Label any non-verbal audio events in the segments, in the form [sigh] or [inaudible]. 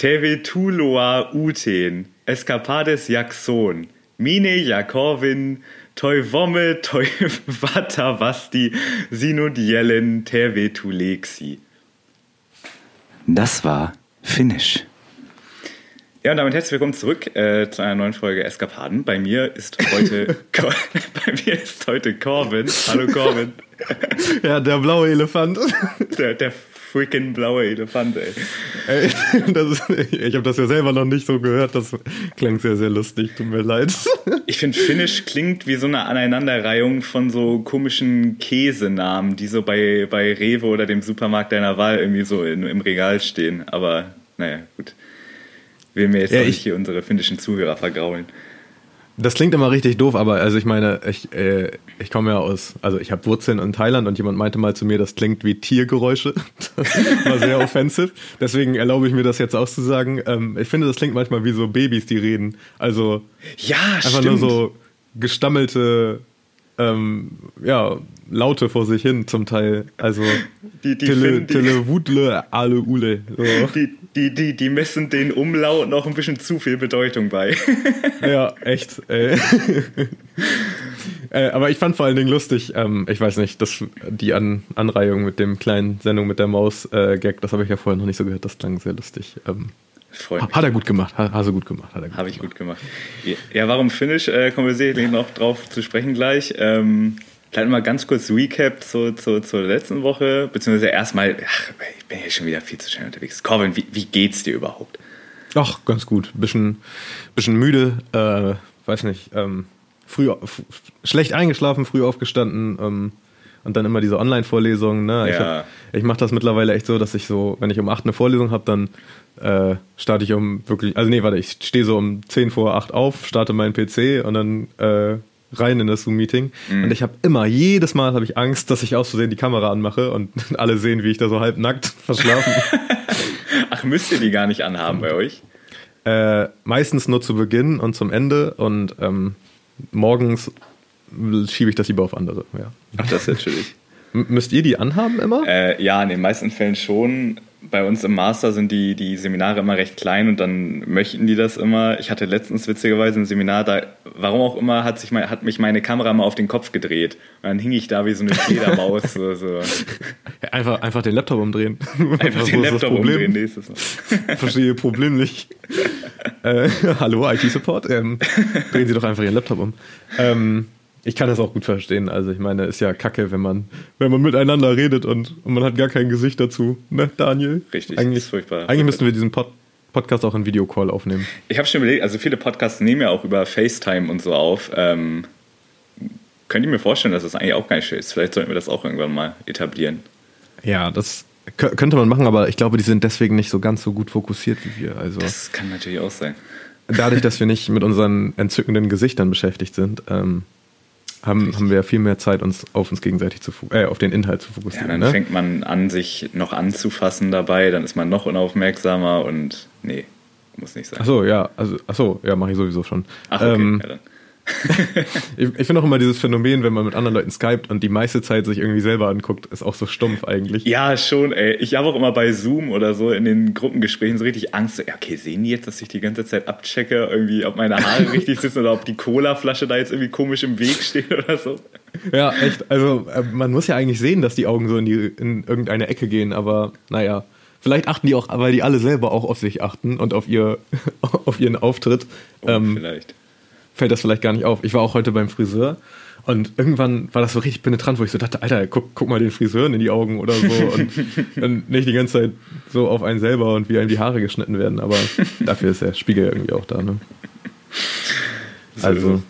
Tevetuloa uten, escapades Jackson, mine Jakorvin, toi vomme, toi vatavasti, sinodiellen Tevetulexi. Das war Finnisch. Ja, und damit herzlich willkommen zurück äh, zu einer neuen Folge Eskapaden. Bei mir ist heute [laughs] Cor [laughs] bei mir ist heute Corvin. Hallo Corvin. Ja, der blaue Elefant. Der, der freaking blaue Elefant, ey. Ey, [laughs] das ich habe das ja selber noch nicht so gehört. Das klang sehr, sehr lustig. Tut mir leid. [laughs] Ich finde, Finnisch klingt wie so eine Aneinanderreihung von so komischen Käsenamen, die so bei, bei Rewe oder dem Supermarkt deiner Wahl irgendwie so in, im Regal stehen. Aber naja, gut. Will mir jetzt Ja, auch nicht ich- hier unsere finnischen Zuhörer vergraulen. Das klingt immer richtig doof, aber also ich meine, ich, äh, ich komme ja aus, also ich habe Wurzeln in Thailand und jemand meinte mal zu mir, das klingt wie Tiergeräusche. [laughs] Das war sehr offensive. Deswegen erlaube ich mir das jetzt auszusagen. Ähm, ich finde, das klingt manchmal wie so Babys, die reden. Also Ja, einfach stimmt. nur so gestammelte ähm, ja, Laute vor sich hin zum Teil. Also [laughs] Die- die Tele, finden die- Tele Wudle, Ale Ule. So. Die, die, die, die messen den Umlaut noch ein bisschen zu viel Bedeutung bei. [laughs] Ja, echt. Ey. [laughs] äh, aber ich fand vor allen Dingen lustig, ähm, ich weiß nicht, das, die An Anreihung mit dem kleinen Sendung mit der Maus-Gag, das habe ich ja vorher noch nicht so gehört, das klang sehr lustig. Ähm, hat er gut gemacht, hat, hast du gut gemacht. Hat er gut Habe ich gut gemacht. Ja, warum Finnisch? Äh, kommen wir sicherlich noch drauf zu sprechen gleich. Ähm, vielleicht mal ganz kurz Recap zu, zu, zur letzten Woche, beziehungsweise erstmal, ach, ich bin hier schon wieder viel zu schnell unterwegs. Corvin, wie, wie geht's dir überhaupt? Ach, ganz gut. Bisschen, bisschen müde, äh, weiß nicht, ähm, früh, schlecht eingeschlafen, früh aufgestanden, ähm, und dann immer diese Online-Vorlesungen. Ne? Ich, Ja. ich mache das mittlerweile echt so, dass ich so, wenn ich um 8 eine Vorlesung habe, dann äh, starte ich um wirklich, also nee, warte, ich stehe so um 10 vor 8 auf, starte meinen PC und dann äh, rein in das Zoom-Meeting. Und ich habe immer, jedes Mal habe ich Angst, dass ich aus Versehen die Kamera anmache und [laughs] alle sehen, wie ich da so halb nackt [laughs] verschlafen. [laughs] Ach, müsst ihr die gar nicht anhaben bei euch? Äh, meistens nur zu Beginn und zum Ende und ähm, morgens schiebe ich das lieber auf andere. Ja. Ach, das ist natürlich. M müsst ihr die anhaben immer? Äh, ja, in den meisten Fällen schon. Bei uns im Master sind die, die Seminare immer recht klein und dann möchten die das immer. Ich hatte letztens witzigerweise ein Seminar, da, warum auch immer, hat, sich mein, hat mich meine Kamera mal auf den Kopf gedreht. Und dann hing ich da wie so eine Fledermaus. [laughs] so, so. Einfach, einfach den Laptop umdrehen. Einfach den Laptop umdrehen nächstes Mal. [laughs] Verstehe Problem nicht. [laughs] äh, hallo, IT-Support? Ähm, drehen Sie doch einfach Ihren Laptop um. Ähm, ich kann das auch gut verstehen. Also ich meine, ist ja kacke, wenn man, wenn man miteinander redet und, und man hat gar kein Gesicht dazu. Ne, Daniel? Richtig, Eigentlich, ist furchtbar. Eigentlich müssten wir diesen Pod Podcast auch in Videocall aufnehmen. Ich habe schon überlegt, also viele Podcasts nehmen ja auch über FaceTime und so auf. Ähm, könnt ihr mir vorstellen, dass das eigentlich auch gar nicht schön ist? Vielleicht sollten wir das auch irgendwann mal etablieren. Ja, das kö- könnte man machen, aber ich glaube, die sind deswegen nicht so ganz so gut fokussiert wie wir. Also Das kann natürlich auch sein. dadurch, dass wir nicht mit unseren entzückenden Gesichtern beschäftigt sind, ähm, haben, haben wir ja viel mehr Zeit, uns auf uns gegenseitig zu äh, auf den Inhalt zu Ja, fokussieren. dann ne? fängt man an, sich noch anzufassen dabei, dann ist man noch unaufmerksamer und nee, muss nicht sein. Ach so, ja, also ach so, ja, mache ich sowieso schon. Ach, okay. ähm, ja, dann. [laughs] ich ich finde auch immer dieses Phänomen, wenn man mit anderen Leuten skypt und die meiste Zeit sich irgendwie selber anguckt, ist auch so stumpf eigentlich. ja, schon, ey. Ich habe auch immer bei Zoom oder so in den Gruppengesprächen so richtig Angst. So, okay, sehen die jetzt, dass ich die ganze Zeit abchecke, irgendwie, ob meine Haare [laughs] richtig sitzen oder ob die Colaflasche da jetzt irgendwie komisch im Weg steht oder so? Ja, echt. Also äh, man muss ja eigentlich sehen, dass die Augen so in, die, in irgendeine Ecke gehen, aber naja. Vielleicht achten die auch, weil die alle selber auch auf sich achten und auf, ihr, [laughs] auf ihren Auftritt. Oh, ähm, vielleicht. Fällt das vielleicht gar nicht auf. Ich war auch heute beim Friseur und irgendwann war das so richtig penetrant, wo ich so dachte, Alter, guck, guck mal den Friseuren in die Augen oder so [laughs] und, und nicht die ganze Zeit so auf einen selber und wie einem die Haare geschnitten werden, aber [laughs] dafür ist der Spiegel irgendwie auch da. Ne? So Also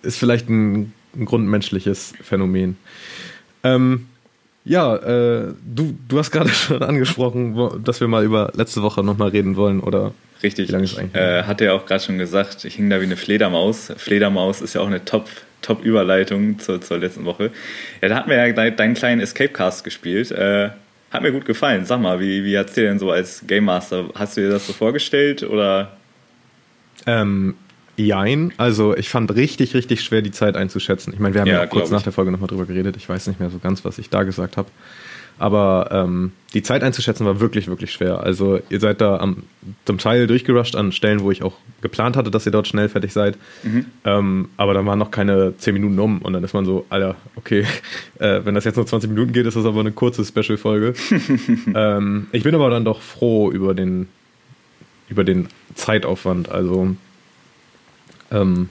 ist vielleicht ein, ein grundmenschliches Phänomen. Ähm, ja, äh, du, du hast gerade [laughs] schon angesprochen, wo- dass wir mal über letzte Woche nochmal reden wollen, oder? Richtig. Wie lange ist Ich, eigentlich? äh, hatte ja auch gerade schon gesagt, ich hing da wie eine Fledermaus. Fledermaus ist ja auch eine Top, Top-Überleitung zur, zur letzten Woche. Ja, da hatten wir ja dein- deinen kleinen Escape-Cast gespielt. Äh, hat mir gut gefallen. Sag mal, wie, wie hat es dir denn so als Game Master? Hast du dir das so vorgestellt oder? Ähm, jein. Also ich fand richtig, richtig schwer, die Zeit einzuschätzen. Ich meine, wir haben Ja, ja, kurz nach der Folge nochmal drüber geredet. Ich weiß nicht mehr so ganz, was ich da gesagt habe. Aber ähm, die Zeit einzuschätzen war wirklich, wirklich schwer. Also ihr seid da am, zum Teil durchgerusht an Stellen, wo ich auch geplant hatte, dass ihr dort schnell fertig seid. Mhm. Ähm, aber dann waren noch keine 10 Minuten um und dann ist man so, Alter, okay, [laughs] äh, wenn das jetzt nur 20 Minuten geht, ist das aber eine kurze Special-Folge. [laughs] ähm, ich bin aber dann doch froh über den, über den Zeitaufwand. Also ähm,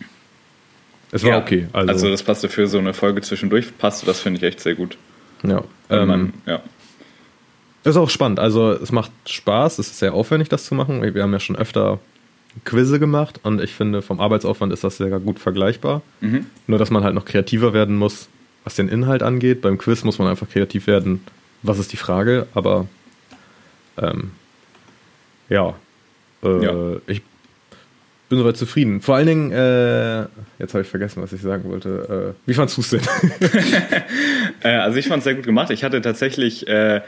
es war ja, okay. Also, also das passte für so eine Folge zwischendurch, passte, das finde ich echt sehr gut. Ja. Ähm, man, ja. Ist auch spannend. Also es macht Spaß, es ist sehr aufwendig, das zu machen. Wir haben ja schon öfter Quizze gemacht und ich finde, vom Arbeitsaufwand ist das sehr gut vergleichbar. Mhm. Nur, dass man halt noch kreativer werden muss, was den Inhalt angeht. Beim Quiz muss man einfach kreativ werden. Was ist die Frage? Aber ähm, ja, äh, ja. ich bin soweit zufrieden. Vor allen Dingen, äh, jetzt habe ich vergessen, was ich sagen wollte. Äh, wie fandest du es denn? [laughs] äh, also ich fand es sehr gut gemacht. Ich hatte tatsächlich, äh,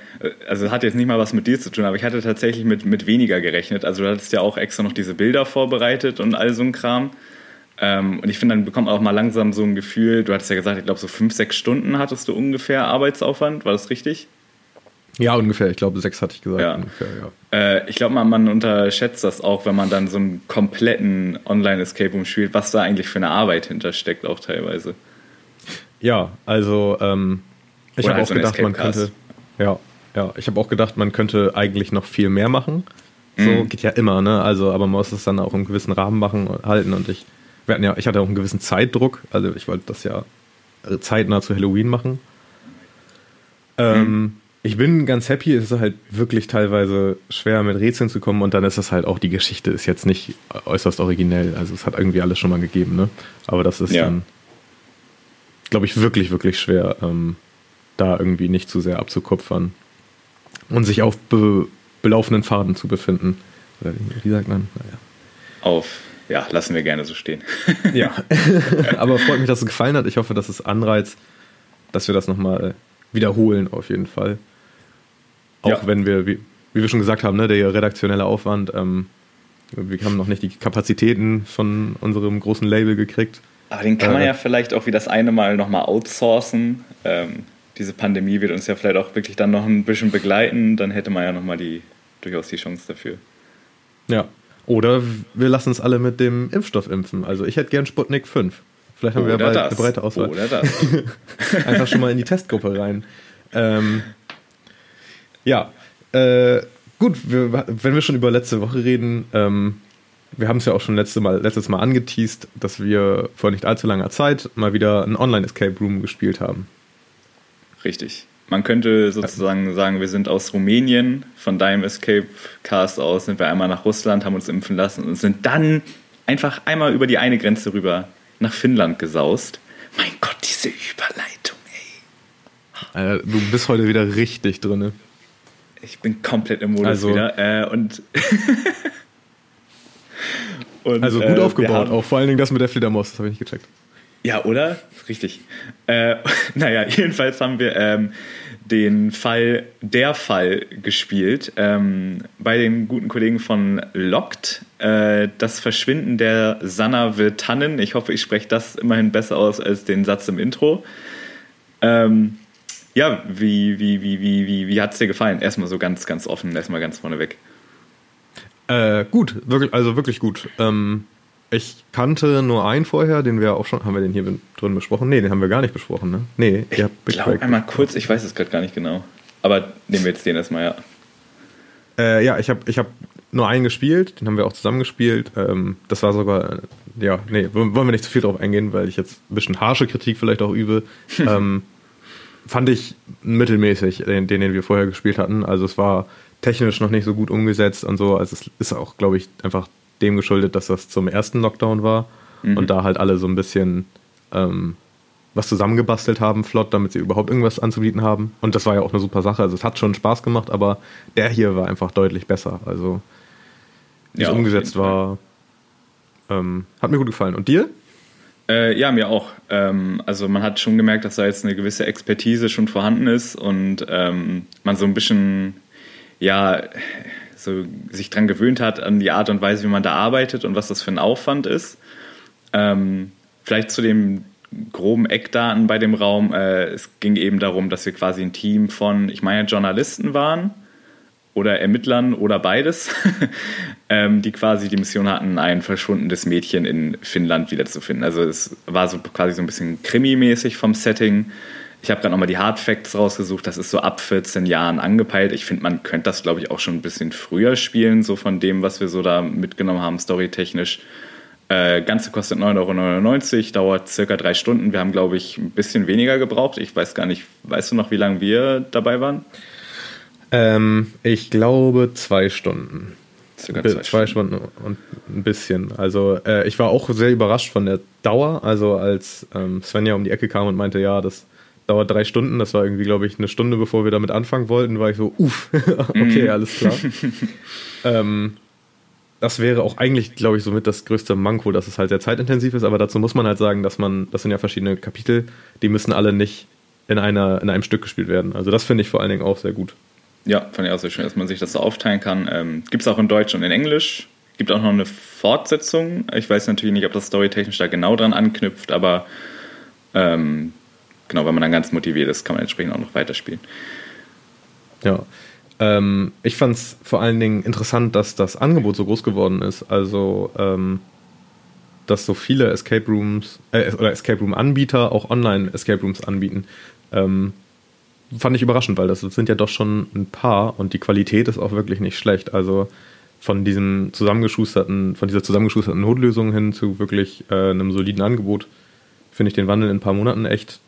also hat jetzt nicht mal was mit dir zu tun, aber ich hatte tatsächlich mit, mit weniger gerechnet. Also du hattest ja auch extra noch diese Bilder vorbereitet und all so ein Kram. Ähm, und ich finde, dann bekommt man auch mal langsam so ein Gefühl, du hattest ja gesagt, ich glaube so fünf, sechs Stunden hattest du ungefähr Arbeitsaufwand, war das richtig? Ja, ungefähr. Ich glaube, sechs hatte ich gesagt. Ja. Ungefähr, ja. Äh, ich glaube, man, man, unterschätzt das auch, wenn man dann so einen kompletten Online-Escape Room spielt, was da eigentlich für eine Arbeit hintersteckt, auch teilweise. Ja, also ähm, ich habe halt auch so gedacht, man könnte. Ja, ja, ich habe auch gedacht, man könnte eigentlich noch viel mehr machen. So mhm. geht ja immer, ne? Also, aber man muss es dann auch im gewissen Rahmen machen und halten. Und ich, wir hatten ja, ich hatte auch einen gewissen Zeitdruck. Also ich wollte das ja zeitnah zu Halloween machen. Ähm, mhm ich bin ganz happy. Es ist halt wirklich teilweise schwer mit Rätseln zu kommen und dann ist das halt auch, die Geschichte ist jetzt nicht äußerst originell. Also es hat irgendwie alles schon mal gegeben, ne? Aber das ist ja. dann, glaube ich, wirklich, wirklich schwer, ähm, da irgendwie nicht zu sehr abzukupfern und sich auf be belaufenden Faden zu befinden. Oder wie sagt man? Naja. Auf. Ja, lassen wir gerne so stehen. [laughs] ja. [laughs] Aber freut mich, dass es gefallen hat. Ich hoffe, dass es anreizt, dass wir das nochmal wiederholen, auf jeden Fall. Auch ja. wenn wir, wie, wie, wir schon gesagt haben, ne, der redaktionelle Aufwand, ähm, wir haben noch nicht die Kapazitäten von unserem großen Label gekriegt. Aber den kann man äh, ja vielleicht auch wie das eine Mal nochmal outsourcen. Ähm, diese Pandemie wird uns ja vielleicht auch wirklich dann noch ein bisschen begleiten. Dann hätte man ja nochmal die, durchaus die Chance dafür. Ja. Oder wir lassen uns alle mit dem Impfstoff impfen. Also ich hätte gern Sputnik 5. Vielleicht haben Oder wir ja bald das. eine breite Auswahl. Oder das. [laughs] Einfach schon mal in die Testgruppe rein. Ähm, ja, äh, gut, wir, wenn wir schon über letzte Woche reden, ähm, wir haben es ja auch schon letzte mal, letztes Mal angeteased, dass wir vor nicht allzu langer Zeit mal wieder ein Online-Escape Room gespielt haben. Richtig. Man könnte sozusagen sagen, wir sind aus Rumänien, von deinem Escape Cast aus sind wir einmal nach Russland, haben uns impfen lassen und sind dann einfach einmal über die eine Grenze rüber nach Finnland gesaust. Mein Gott, diese Überleitung, ey. Alter, du bist heute wieder richtig drin. Ich bin komplett im Modus also, wieder. Äh, und, [laughs] und, also gut äh, aufgebaut, auch vor allen Dingen das mit der Fledermaus, das habe ich nicht gecheckt. Ja, oder? Richtig. Äh, [laughs] naja, [laughs] jedenfalls haben wir ähm, den Fall, der Fall gespielt ähm, bei den guten Kollegen von Locked. Äh, das Verschwinden der Sanna Virtanen. Ich hoffe, ich spreche das immerhin besser aus als den Satz im Intro. Ähm, ja, wie, wie, wie, wie, wie, wie hat es dir gefallen? Erstmal so ganz, ganz offen, erstmal ganz vorneweg. Äh, gut, wirklich, also wirklich gut. Ähm, ich kannte nur einen vorher, den wir auch schon, haben wir den hier drin besprochen? Nee, den haben wir gar nicht besprochen, ne? Nee, ich glaube einmal kurz, ich weiß es gerade gar nicht genau. Aber nehmen wir jetzt den erstmal, ja. Äh, ja, ich habe ich hab nur einen gespielt, den haben wir auch zusammen gespielt. Ähm, das war sogar, ja, nee, wollen wir nicht zu viel drauf eingehen, weil ich jetzt ein bisschen harsche Kritik vielleicht auch übe. [laughs] ähm, fand ich mittelmäßig, den, den wir vorher gespielt hatten. Also es war technisch noch nicht so gut umgesetzt und so. Also es ist auch, glaube ich, einfach dem geschuldet, dass das zum ersten Lockdown war mhm. und da halt alle so ein bisschen ähm, was zusammengebastelt haben, flott, damit sie überhaupt irgendwas anzubieten haben. Und das war ja auch eine super Sache. Also es hat schon Spaß gemacht, aber der hier war einfach deutlich besser. Also wie ja, es umgesetzt war, ähm, hat mir gut gefallen. Und dir? Äh, ja, mir auch. Ähm, also man hat schon gemerkt, dass da jetzt eine gewisse Expertise schon vorhanden ist und ähm, man so ein bisschen, ja, so sich dran gewöhnt hat an die Art und Weise, wie man da arbeitet und was das für ein Aufwand ist. Ähm, vielleicht zu dem groben Eckdaten bei dem Raum. Äh, es ging eben darum, dass wir quasi ein Team von, ich meine, Journalisten waren oder Ermittlern oder beides, [laughs] ähm, die quasi die Mission hatten, ein verschwundenes Mädchen in Finnland wiederzufinden. Also es war so quasi so ein bisschen krimi-mäßig vom Setting. Ich habe gerade nochmal die Hard Facts rausgesucht. Das ist so ab 14 Jahren angepeilt. Ich finde, man könnte das, glaube ich, auch schon ein bisschen früher spielen, so von dem, was wir so da mitgenommen haben, storytechnisch. Äh, Ganze kostet 9,99 Euro, dauert circa drei Stunden. Wir haben, glaube ich, ein bisschen weniger gebraucht. Ich weiß gar nicht, weißt du noch, wie lange wir dabei waren? Ähm, ich glaube zwei Stunden. Circa zwei, zwei Stunden. Stunden. und ein bisschen. Also äh, ich war auch sehr überrascht von der Dauer. Also als ähm, Svenja um die Ecke kam und meinte, ja, das dauert drei Stunden. Das war irgendwie, glaube ich, eine Stunde, bevor wir damit anfangen wollten, war ich so, uff, [laughs] okay, mhm. alles klar. [laughs] ähm, das wäre auch eigentlich, glaube ich, somit das größte Manko, dass es halt sehr zeitintensiv ist, aber dazu muss man halt sagen, dass man, das sind ja verschiedene Kapitel, die müssen alle nicht in, einer, in einem Stück gespielt werden. Also das finde ich vor allen Dingen auch sehr gut. Ja, fand ich auch sehr schön, dass man sich das so aufteilen kann. Ähm, Gibt es auch in Deutsch und in Englisch. Gibt auch noch eine Fortsetzung. Ich weiß natürlich nicht, ob das storytechnisch da genau dran anknüpft, aber ähm, genau, wenn man dann ganz motiviert ist, kann man entsprechend auch noch weiterspielen. Ja. Ähm, ich fand es vor allen Dingen interessant, dass das Angebot so groß geworden ist. Also, ähm, dass so viele Escape Rooms äh, oder Escape Room Anbieter auch online Escape Rooms anbieten. Ähm, fand ich überraschend, weil das sind ja doch schon ein paar und die Qualität ist auch wirklich nicht schlecht. Also von diesem zusammengeschusterten, von dieser zusammengeschusterten Notlösung hin zu wirklich äh, einem soliden Angebot finde ich den Wandel in ein paar Monaten echt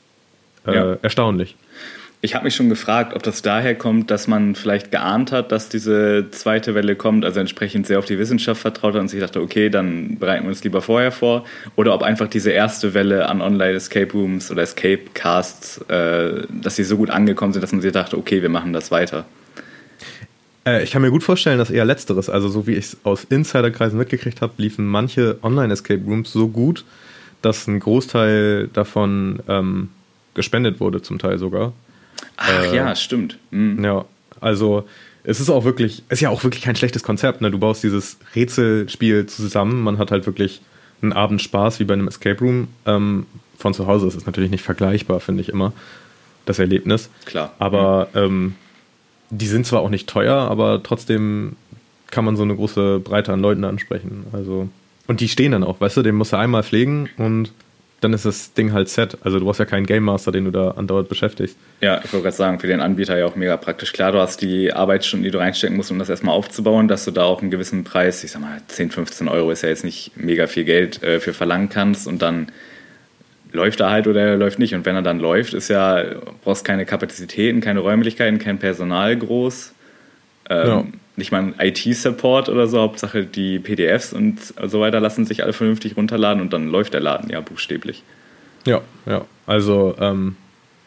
äh, ja. erstaunlich. Ich habe mich schon gefragt, ob das daher kommt, dass man vielleicht geahnt hat, dass diese zweite Welle kommt, also entsprechend sehr auf die Wissenschaft vertraut hat und sich dachte, okay, dann bereiten wir uns lieber vorher vor, oder ob einfach diese erste Welle an Online-Escape Rooms oder Escape Casts, äh, dass sie so gut angekommen sind, dass man sich dachte, okay, wir machen das weiter. Äh, ich kann mir gut vorstellen, dass eher letzteres, also so wie ich es aus Insiderkreisen mitgekriegt habe, liefen manche Online-Escape Rooms so gut, dass ein Großteil davon ähm, gespendet wurde, zum Teil sogar. Ach äh, ja, stimmt. Mhm. Ja, also es ist auch wirklich, ist ja auch wirklich kein schlechtes Konzept. Ne? Du baust dieses Rätselspiel zusammen, man hat halt wirklich einen Abend Spaß wie bei einem Escape Room. Ähm, von zu Hause ist es natürlich nicht vergleichbar, finde ich immer, das Erlebnis. Klar. Aber mhm. ähm, die sind zwar auch nicht teuer, aber trotzdem kann man so eine große Breite an Leuten ansprechen. Also, und die stehen dann auch, weißt du, den musst du einmal pflegen und dann ist das Ding halt set. Also du hast ja keinen Game Master, den du da andauernd beschäftigst. Ja, ich wollte gerade sagen, für den Anbieter ja auch mega praktisch. Klar, du hast die Arbeitsstunden, die du reinstecken musst, um das erstmal aufzubauen, dass du da auch einen gewissen Preis, ich sag mal 10, 15 Euro ist ja jetzt nicht mega viel Geld äh, für verlangen kannst und dann läuft er halt oder er läuft nicht. Und wenn er dann läuft, ist ja, brauchst keine Kapazitäten, keine Räumlichkeiten, kein Personal groß. Ähm, ja nicht mal ein IT-Support oder so, Hauptsache die PDFs und so weiter lassen sich alle vernünftig runterladen und dann läuft der Laden ja buchstäblich. Ja, ja. Also ähm,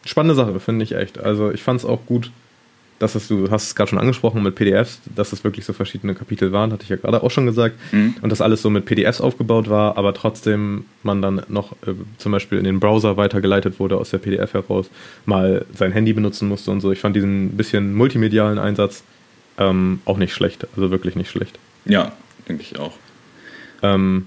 spannende Sache, finde ich echt. Also ich fand es auch gut, dass es, du hast es gerade schon angesprochen mit PDFs, dass es wirklich so verschiedene Kapitel waren, hatte ich ja gerade auch schon gesagt. Mhm. Und dass alles so mit PDFs aufgebaut war, aber trotzdem man dann noch äh, zum Beispiel in den Browser weitergeleitet wurde aus der PDF heraus, mal sein Handy benutzen musste und so. Ich fand diesen bisschen multimedialen Einsatz ähm, auch nicht schlecht. Also wirklich nicht schlecht. Ja, denke ich auch. Ähm,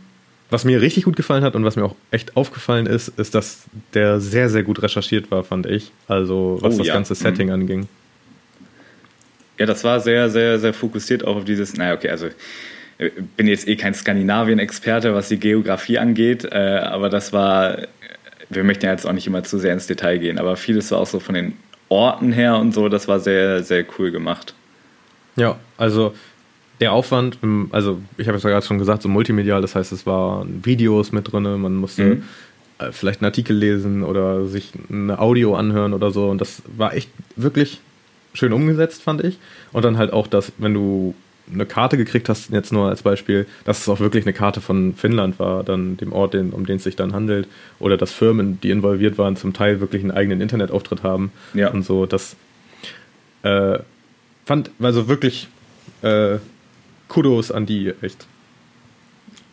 was mir richtig gut gefallen hat und was mir auch echt aufgefallen ist, ist, dass der sehr, sehr gut recherchiert war, fand ich. Also was oh, das ja. ganze Setting mhm. anging. Ja, das war sehr, sehr, sehr fokussiert auch auf dieses, naja, okay, also äh, bin jetzt eh kein Skandinavien-Experte, was die Geografie angeht, äh, aber das war, wir möchten ja jetzt auch nicht immer zu sehr ins Detail gehen, aber vieles war auch so von den Orten her und so, das war sehr, sehr cool gemacht. Ja, also der Aufwand, also ich habe es ja gerade schon gesagt, so multimedial, das heißt, es waren Videos mit drin, man musste mhm. Äh, vielleicht einen Artikel lesen oder sich eine Audio anhören oder so und das war echt wirklich schön umgesetzt, fand ich. Und dann halt auch, dass wenn du eine Karte gekriegt hast, jetzt nur als Beispiel, dass es auch wirklich eine Karte von Finnland war, dann dem Ort, um den es sich dann handelt, oder dass Firmen, die involviert waren, zum Teil wirklich einen eigenen Internetauftritt haben ja. und so, das äh, fand also wirklich äh, Kudos an die, echt.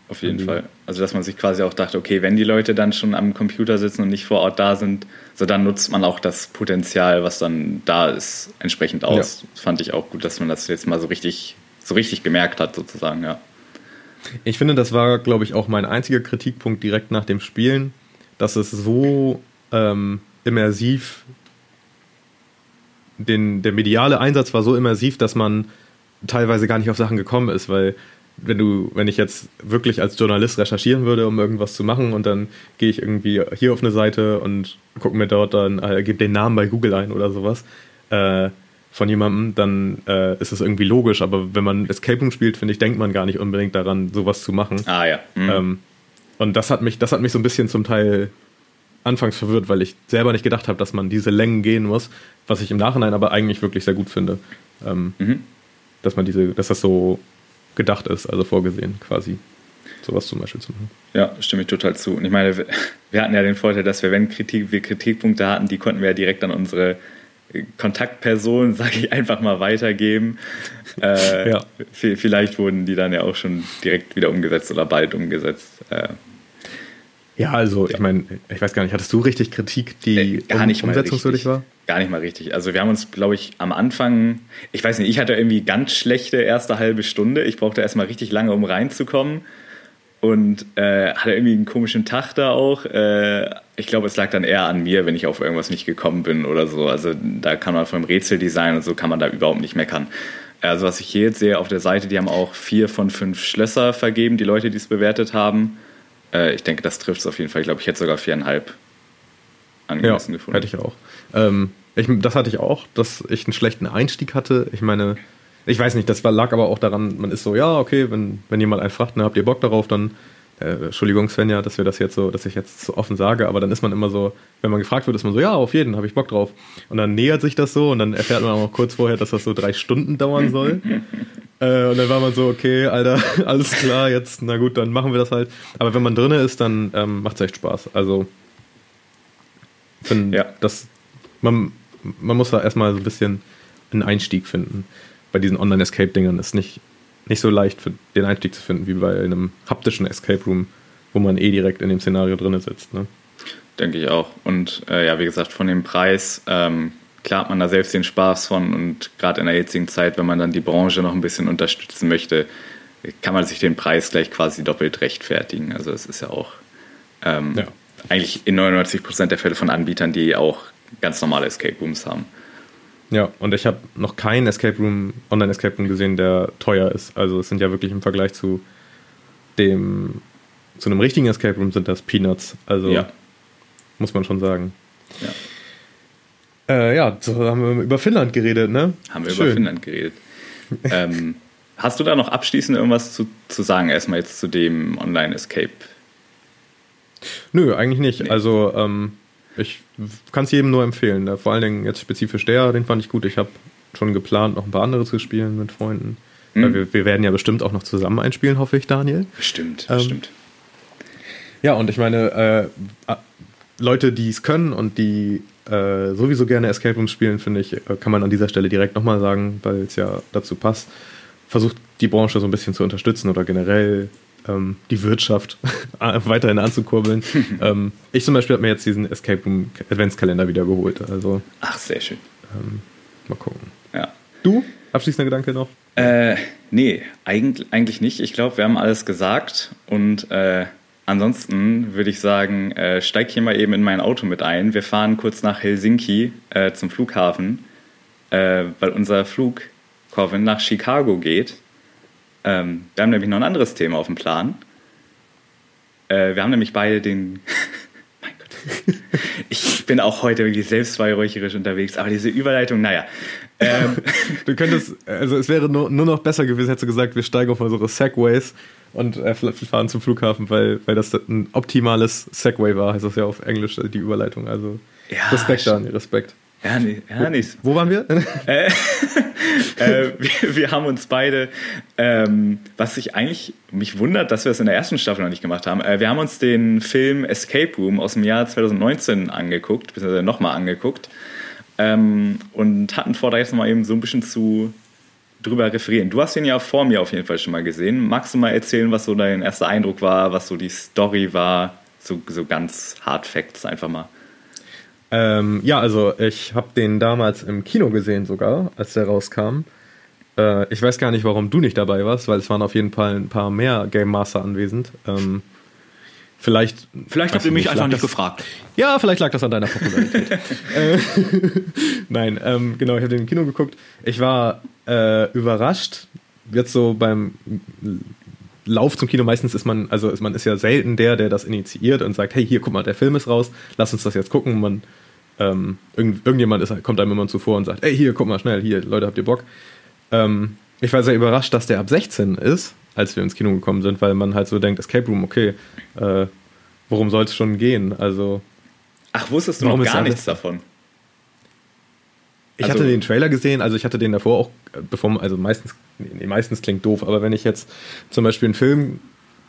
Auf jeden Fall. Also, dass man sich quasi auch dachte, okay, wenn die Leute dann schon am Computer sitzen und nicht vor Ort da sind, so dann nutzt man auch das Potenzial, was dann da ist, entsprechend aus. Ja. Das fand ich auch gut, dass man das jetzt mal so richtig, so richtig gemerkt hat, sozusagen, ja. Ich finde, das war, glaube ich, auch mein einziger Kritikpunkt direkt nach dem Spielen, dass es so ähm, immersiv, den, der mediale Einsatz war so immersiv, dass man teilweise gar nicht auf Sachen gekommen ist, weil wenn du, wenn ich jetzt wirklich als Journalist recherchieren würde, um irgendwas zu machen und dann gehe ich irgendwie hier auf eine Seite und gucke mir dort dann, äh, gebe den Namen bei Google ein oder sowas äh, von jemandem, dann äh, ist es irgendwie logisch. Aber wenn man Escape Room spielt, finde ich, denkt man gar nicht unbedingt daran, sowas zu machen. Ah ja. Mhm. Ähm, und das hat mich, das hat mich so ein bisschen zum Teil anfangs verwirrt, weil ich selber nicht gedacht habe, dass man diese Längen gehen muss, was ich im Nachhinein aber eigentlich wirklich sehr gut finde. Ähm, Mhm. Dass man diese, dass das so gedacht ist, also vorgesehen quasi. Sowas zum Beispiel zu machen. Ja, stimme ich total zu. Und ich meine, wir- hatten ja den Vorteil, dass wir, wenn Kritik, wir Kritikpunkte hatten, die konnten wir ja direkt an unsere äh, Kontaktperson, [laughs] sage ich einfach mal, weitergeben. Äh, Ja. vi- Vielleicht wurden die dann ja auch schon direkt wieder umgesetzt oder bald umgesetzt. Äh, Ja, also ich meine, ich weiß gar nicht, hattest du richtig Kritik, die Äh, gar nicht mal umsetzungswürdig war? Gar nicht mal richtig. Also wir haben uns, glaube ich, am Anfang, ich weiß nicht, ich hatte irgendwie ganz schlechte erste halbe Stunde. Ich brauchte erstmal richtig lange, um reinzukommen. Und äh, hatte irgendwie einen komischen Tag da auch. Äh, ich glaube, es lag dann eher an mir, wenn ich auf irgendwas nicht gekommen bin oder so. Also da kann man vom Rätseldesign und so kann man da überhaupt nicht meckern. Also was ich hier jetzt sehe auf der Seite, die haben auch vier von fünf Schlösser vergeben, die Leute, die es bewertet haben. Äh, ich denke, das trifft es auf jeden Fall. Ich glaube, ich hätte sogar viereinhalb Ja, angemessen gefunden. hätte ich auch. Ähm, ich, das hatte ich auch, dass ich einen schlechten Einstieg hatte. Ich meine, ich weiß nicht, das lag aber auch daran, man ist so, ja, okay, wenn, wenn jemand einen fragt, ne, habt ihr Bock darauf, dann, äh, Entschuldigung, Svenja, dass wir das jetzt so, dass ich jetzt so offen sage, aber dann ist man immer so, wenn man gefragt wird, ist man so, ja, auf jeden, habe ich Bock drauf. Und dann nähert sich das so und dann erfährt man auch kurz vorher, dass das so drei Stunden dauern soll. [laughs] Äh, und dann war man so, okay, Alter, [laughs] alles klar, jetzt, na gut, dann machen wir das halt. Aber wenn man drinne ist, dann ähm, macht es echt Spaß. Also, find, Ja. das, man, man muss da erstmal so ein bisschen einen Einstieg finden. Bei diesen Online-Escape-Dingern ist nicht, nicht so leicht, für den Einstieg zu finden, wie bei einem haptischen Escape Room, wo man eh direkt in dem Szenario drinne sitzt. Ne? Denke ich auch. Und äh, ja, wie gesagt, von dem Preis, ähm, klar hat man da selbst den Spaß von und gerade in der jetzigen Zeit, wenn man dann die Branche noch ein bisschen unterstützen möchte, kann man sich den Preis gleich quasi doppelt rechtfertigen. Also es ist ja auch ähm, Ja. eigentlich in 99% der Fälle von Anbietern, die auch ganz normale Escape Rooms haben. Ja, und ich habe noch keinen Escape Room, Online-Escape Room gesehen, der teuer ist. Also es sind ja wirklich im Vergleich zu dem, zu einem richtigen Escape Room sind das Peanuts. Also Ja. muss man schon sagen. Ja. Äh, ja, so haben wir über Finnland geredet, ne? Haben wir Schön. über Finnland geredet. [laughs] ähm, hast du da noch abschließend irgendwas zu, zu sagen, erstmal jetzt zu dem Online-Escape? Nö, eigentlich nicht. Nee. Also ähm, ich kann es jedem nur empfehlen. Ne? Vor allen Dingen jetzt spezifisch der, den fand ich gut. Ich habe schon geplant, noch ein paar andere zu spielen mit Freunden. Mhm. Wir, wir werden ja bestimmt auch noch zusammen einspielen, hoffe ich, Daniel. Bestimmt, Ähm, bestimmt. Ja, und ich meine, äh, Leute, die es können und die äh, sowieso gerne Escape Rooms spielen, finde ich, äh, kann man an dieser Stelle direkt nochmal sagen, weil es ja dazu passt. Versucht die Branche so ein bisschen zu unterstützen oder generell ähm, die Wirtschaft [laughs] weiterhin anzukurbeln. [laughs] ähm, ich zum Beispiel habe mir jetzt diesen Escape Room Adventskalender wieder geholt. Also Ach, sehr schön. ähm, mal gucken. Ja. Du? Abschließender Gedanke noch? Äh, nee, eigentlich, eigentlich nicht. Ich glaube, wir haben alles gesagt. Und äh, ansonsten würde ich sagen, äh, steig hier mal eben in mein Auto mit ein. Wir fahren kurz nach Helsinki äh, zum Flughafen, äh, weil unser Flug, Corvin, nach Chicago geht. Ähm, wir haben nämlich noch ein anderes Thema auf dem Plan. Äh, wir haben nämlich beide den. [laughs] mein Gott. Ich bin auch heute wirklich selbstweihräucherisch unterwegs, aber diese Überleitung, naja. Ähm, [laughs] Du könntest, also es wäre nur, nur noch besser gewesen, hättest du gesagt, wir steigen auf unsere Segways und äh, fahren zum Flughafen, weil, weil das ein optimales Segway war, heißt das ja auf Englisch, die Überleitung. Also Ja, Respekt. Daniel, Respekt. Ja nicht. Wo waren wir? [laughs] äh, wir, wir haben uns beide, ähm, was sich eigentlich mich wundert, dass wir es in der ersten Staffel noch nicht gemacht haben. Äh, wir haben uns den Film Escape Room aus dem Jahr 2019 angeguckt, beziehungsweise nochmal angeguckt. Ähm, und hatten vor, da jetzt nochmal eben so ein bisschen zu drüber referieren. Du hast ihn ja vor mir auf jeden Fall schon mal gesehen. Magst du mal erzählen, was so dein erster Eindruck war, was so die Story war? So, so ganz Hard Facts einfach mal. Ähm, ja, also ich habe den damals im Kino gesehen sogar, als der rauskam. Äh, ich weiß gar nicht, warum du nicht dabei warst, weil es waren auf jeden Fall ein paar mehr Game Master anwesend. Ähm, Vielleicht, vielleicht habt ihr mich einfach nicht gefragt. Ja, vielleicht lag das an deiner Popularität. [laughs] äh, [laughs] Nein, ähm, genau, ich habe den im Kino geguckt. Ich war äh, überrascht. Jetzt so beim Lauf zum Kino meistens ist man, also ist man ist ja selten der, der das initiiert und sagt, hey, hier, guck mal, der Film ist raus, lass uns das jetzt gucken. Man, ähm, irgend, irgendjemand ist, kommt einem immer zuvor und sagt, hey, hier, guck mal schnell, hier, Leute, habt ihr Bock? Ähm, ich war sehr überrascht, dass der ab 16 ist, als wir ins Kino gekommen sind, weil man halt so denkt, Escape Room, okay, äh, worum soll es schon gehen? Also. Ach, wusstest du noch gar nichts davon? Ich also, hatte den Trailer gesehen, also ich hatte den davor auch, bevor, also meistens, nee, meistens klingt doof, aber wenn ich jetzt zum Beispiel einen Film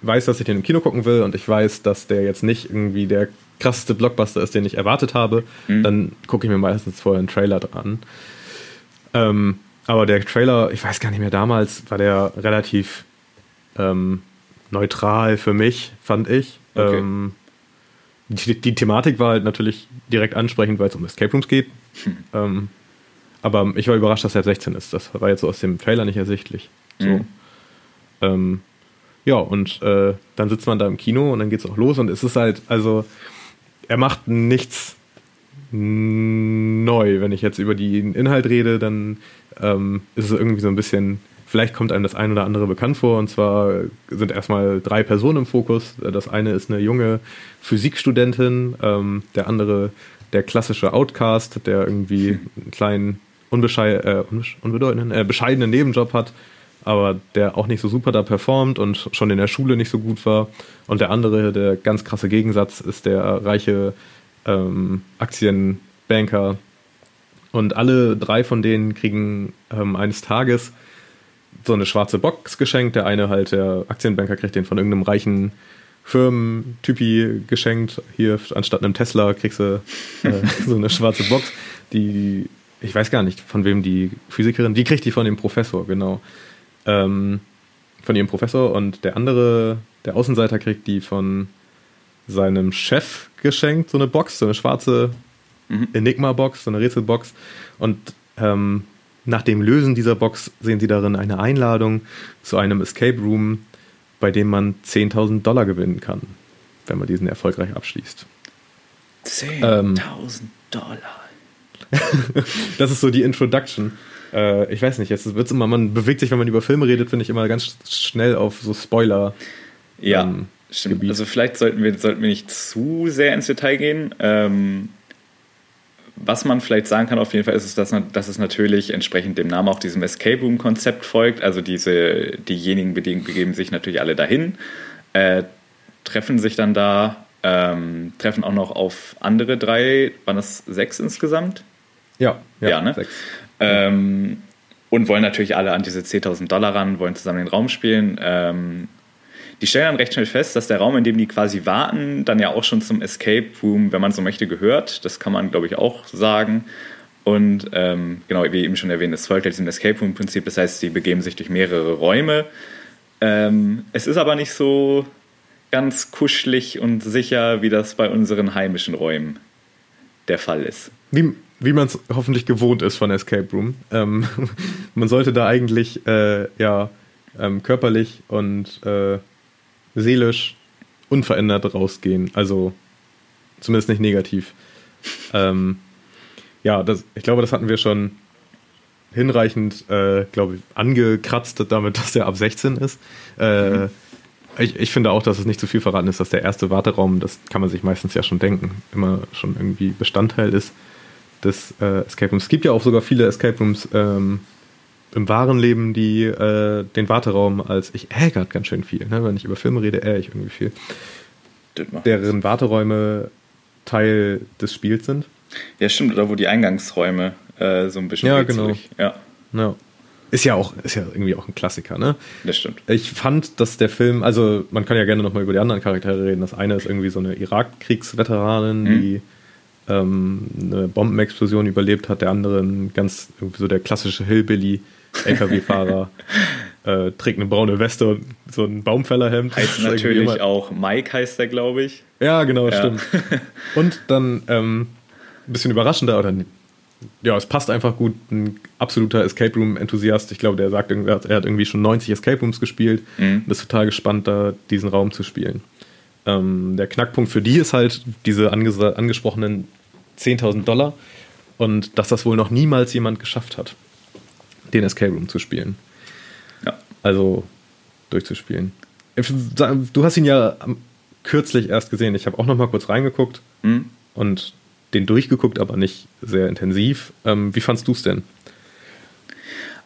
weiß, dass ich den im Kino gucken will und ich weiß, dass der jetzt nicht irgendwie der krasseste Blockbuster ist, den ich erwartet habe, mhm. dann gucke ich mir meistens vorher einen Trailer dran. Ähm, aber der Trailer, ich weiß gar nicht mehr, damals war der relativ ähm, neutral für mich, fand ich. Okay. Ähm, die, die, Thematik war halt natürlich direkt ansprechend, weil es um Escape Rooms geht. Hm. Ähm, aber ich war überrascht, dass er 16 ist. Das war jetzt so aus dem Trailer nicht ersichtlich. So. Mhm. Ähm, ja, und äh, dann sitzt man da im Kino und dann geht es auch los und es ist halt, also, er macht nichts neu. Wenn ich jetzt über den Inhalt rede, dann ähm, ist es irgendwie so ein bisschen, vielleicht kommt einem das ein oder andere bekannt vor. Und zwar sind erstmal drei Personen im Fokus. Das eine ist eine junge Physikstudentin, ähm, der andere der klassische Outcast, der irgendwie einen kleinen unbeschei äh, unbedeutenden, äh, bescheidenen Nebenjob hat, aber der auch nicht so super da performt und schon in der Schule nicht so gut war. Und der andere, der ganz krasse Gegensatz, ist der reiche ähm, Aktienbanker. Und alle drei von denen kriegen ähm, eines Tages so eine schwarze Box geschenkt. Der eine halt, der Aktienbanker kriegt den von irgendeinem reichen Firmentypi geschenkt. Hier anstatt einem Tesla kriegst du äh, [laughs] so eine schwarze Box, die ich weiß gar nicht, von wem die Physikerin, die kriegt die von dem Professor, genau. Ähm, von ihrem Professor und der andere, der Außenseiter, kriegt die von seinem Chef geschenkt, so eine Box, so eine schwarze mhm. Enigma-Box, so eine Rätselbox. Und ähm, nach dem Lösen dieser Box sehen sie darin eine Einladung zu einem Escape Room, bei dem man 10.000 Dollar gewinnen kann, wenn man diesen erfolgreich abschließt. 10.000 ähm, Dollar. [laughs] das ist so die Introduction. Äh, ich weiß nicht, jetzt wird's immer, man bewegt sich, wenn man über Filme redet, finde ich immer ganz schnell auf so Spoiler. Ja, ähm, stimmt. Gebiet. Also vielleicht sollten wir, sollten wir nicht zu sehr ins Detail gehen. Ähm, was man vielleicht sagen kann auf jeden Fall ist, ist dass, dass es natürlich entsprechend dem Namen auch diesem Escape Room Konzept folgt. Also diese, diejenigen begeben sich natürlich alle dahin, äh, treffen sich dann da, ähm, treffen auch noch auf andere drei, waren das sechs insgesamt? Ja, ja, ja ne? Ähm, und wollen natürlich alle an diese 10.000 Dollar ran, wollen zusammen den Raum spielen. Ähm, die stellen dann recht schnell fest, dass der Raum, in dem die quasi warten, dann ja auch schon zum Escape Room, wenn man so möchte, gehört. Das kann man, glaube ich, auch sagen. Und ähm, genau, wie eben schon erwähnt, es folgt ja diesem Escape Room-Prinzip. Das heißt, sie begeben sich durch mehrere Räume. Ähm, es ist aber nicht so ganz kuschelig und sicher, wie das bei unseren heimischen Räumen der Fall ist. Wie, wie man es hoffentlich gewohnt ist von Escape Room. Ähm, [laughs] man sollte da eigentlich äh, ja ähm, körperlich und äh, seelisch unverändert rausgehen. Also zumindest nicht negativ. ähm, ja, das, ich glaube, das hatten wir schon hinreichend, äh, glaube ich, angekratzt damit, [laughs] dass der ab 16 ist. Äh, mhm. ich, ich finde auch, dass es nicht zu viel verraten ist, dass der erste Warteraum, das kann man sich meistens ja schon denken, immer schon irgendwie Bestandteil ist des äh, Escape Rooms. Es gibt ja auch sogar viele Escape Rooms ähm, im wahren Leben, die äh, den Warteraum als ich äh gerade ganz schön viel, ne? wenn ich über Filme rede, äh ich irgendwie viel. Deren Warteräume Teil des Spiels sind. Ja, stimmt, oder wo die Eingangsräume äh, so ein bisschen ja, genau. Ja. ja. Ist ja auch, ist ja irgendwie auch ein Klassiker, ne? Das stimmt. Ich fand, dass der Film, also man kann ja gerne nochmal über die anderen Charaktere reden. Das eine ist irgendwie so eine Irakkriegsveteranin, mhm. die ähm, eine Bombenexplosion überlebt hat, der andere ein ganz so der klassische Hillbilly LKW-Fahrer [laughs] äh, trägt eine braune Weste und so ein Baumfällerhemd. Heißt natürlich auch Mike heißt der, glaube ich. Ja, genau, ja. stimmt. [laughs] Und dann ähm, ein bisschen überraschender oder ja, es passt einfach gut. Ein absoluter Escape Room-Enthusiast. Ich glaube, der sagt, er hat irgendwie schon 90 Escape Rooms gespielt mhm. und ist total gespannt, da diesen Raum zu spielen. Ähm, der Knackpunkt für die ist halt diese anges angesprochenen 10.000 Dollar und dass das wohl noch niemals jemand geschafft hat, den Escape Room zu spielen. Ja. Also durchzuspielen. Du hast ihn ja kürzlich erst gesehen. Ich habe auch noch mal kurz reingeguckt mhm. und den durchgeguckt, aber nicht sehr intensiv. Ähm, wie fandst du es denn?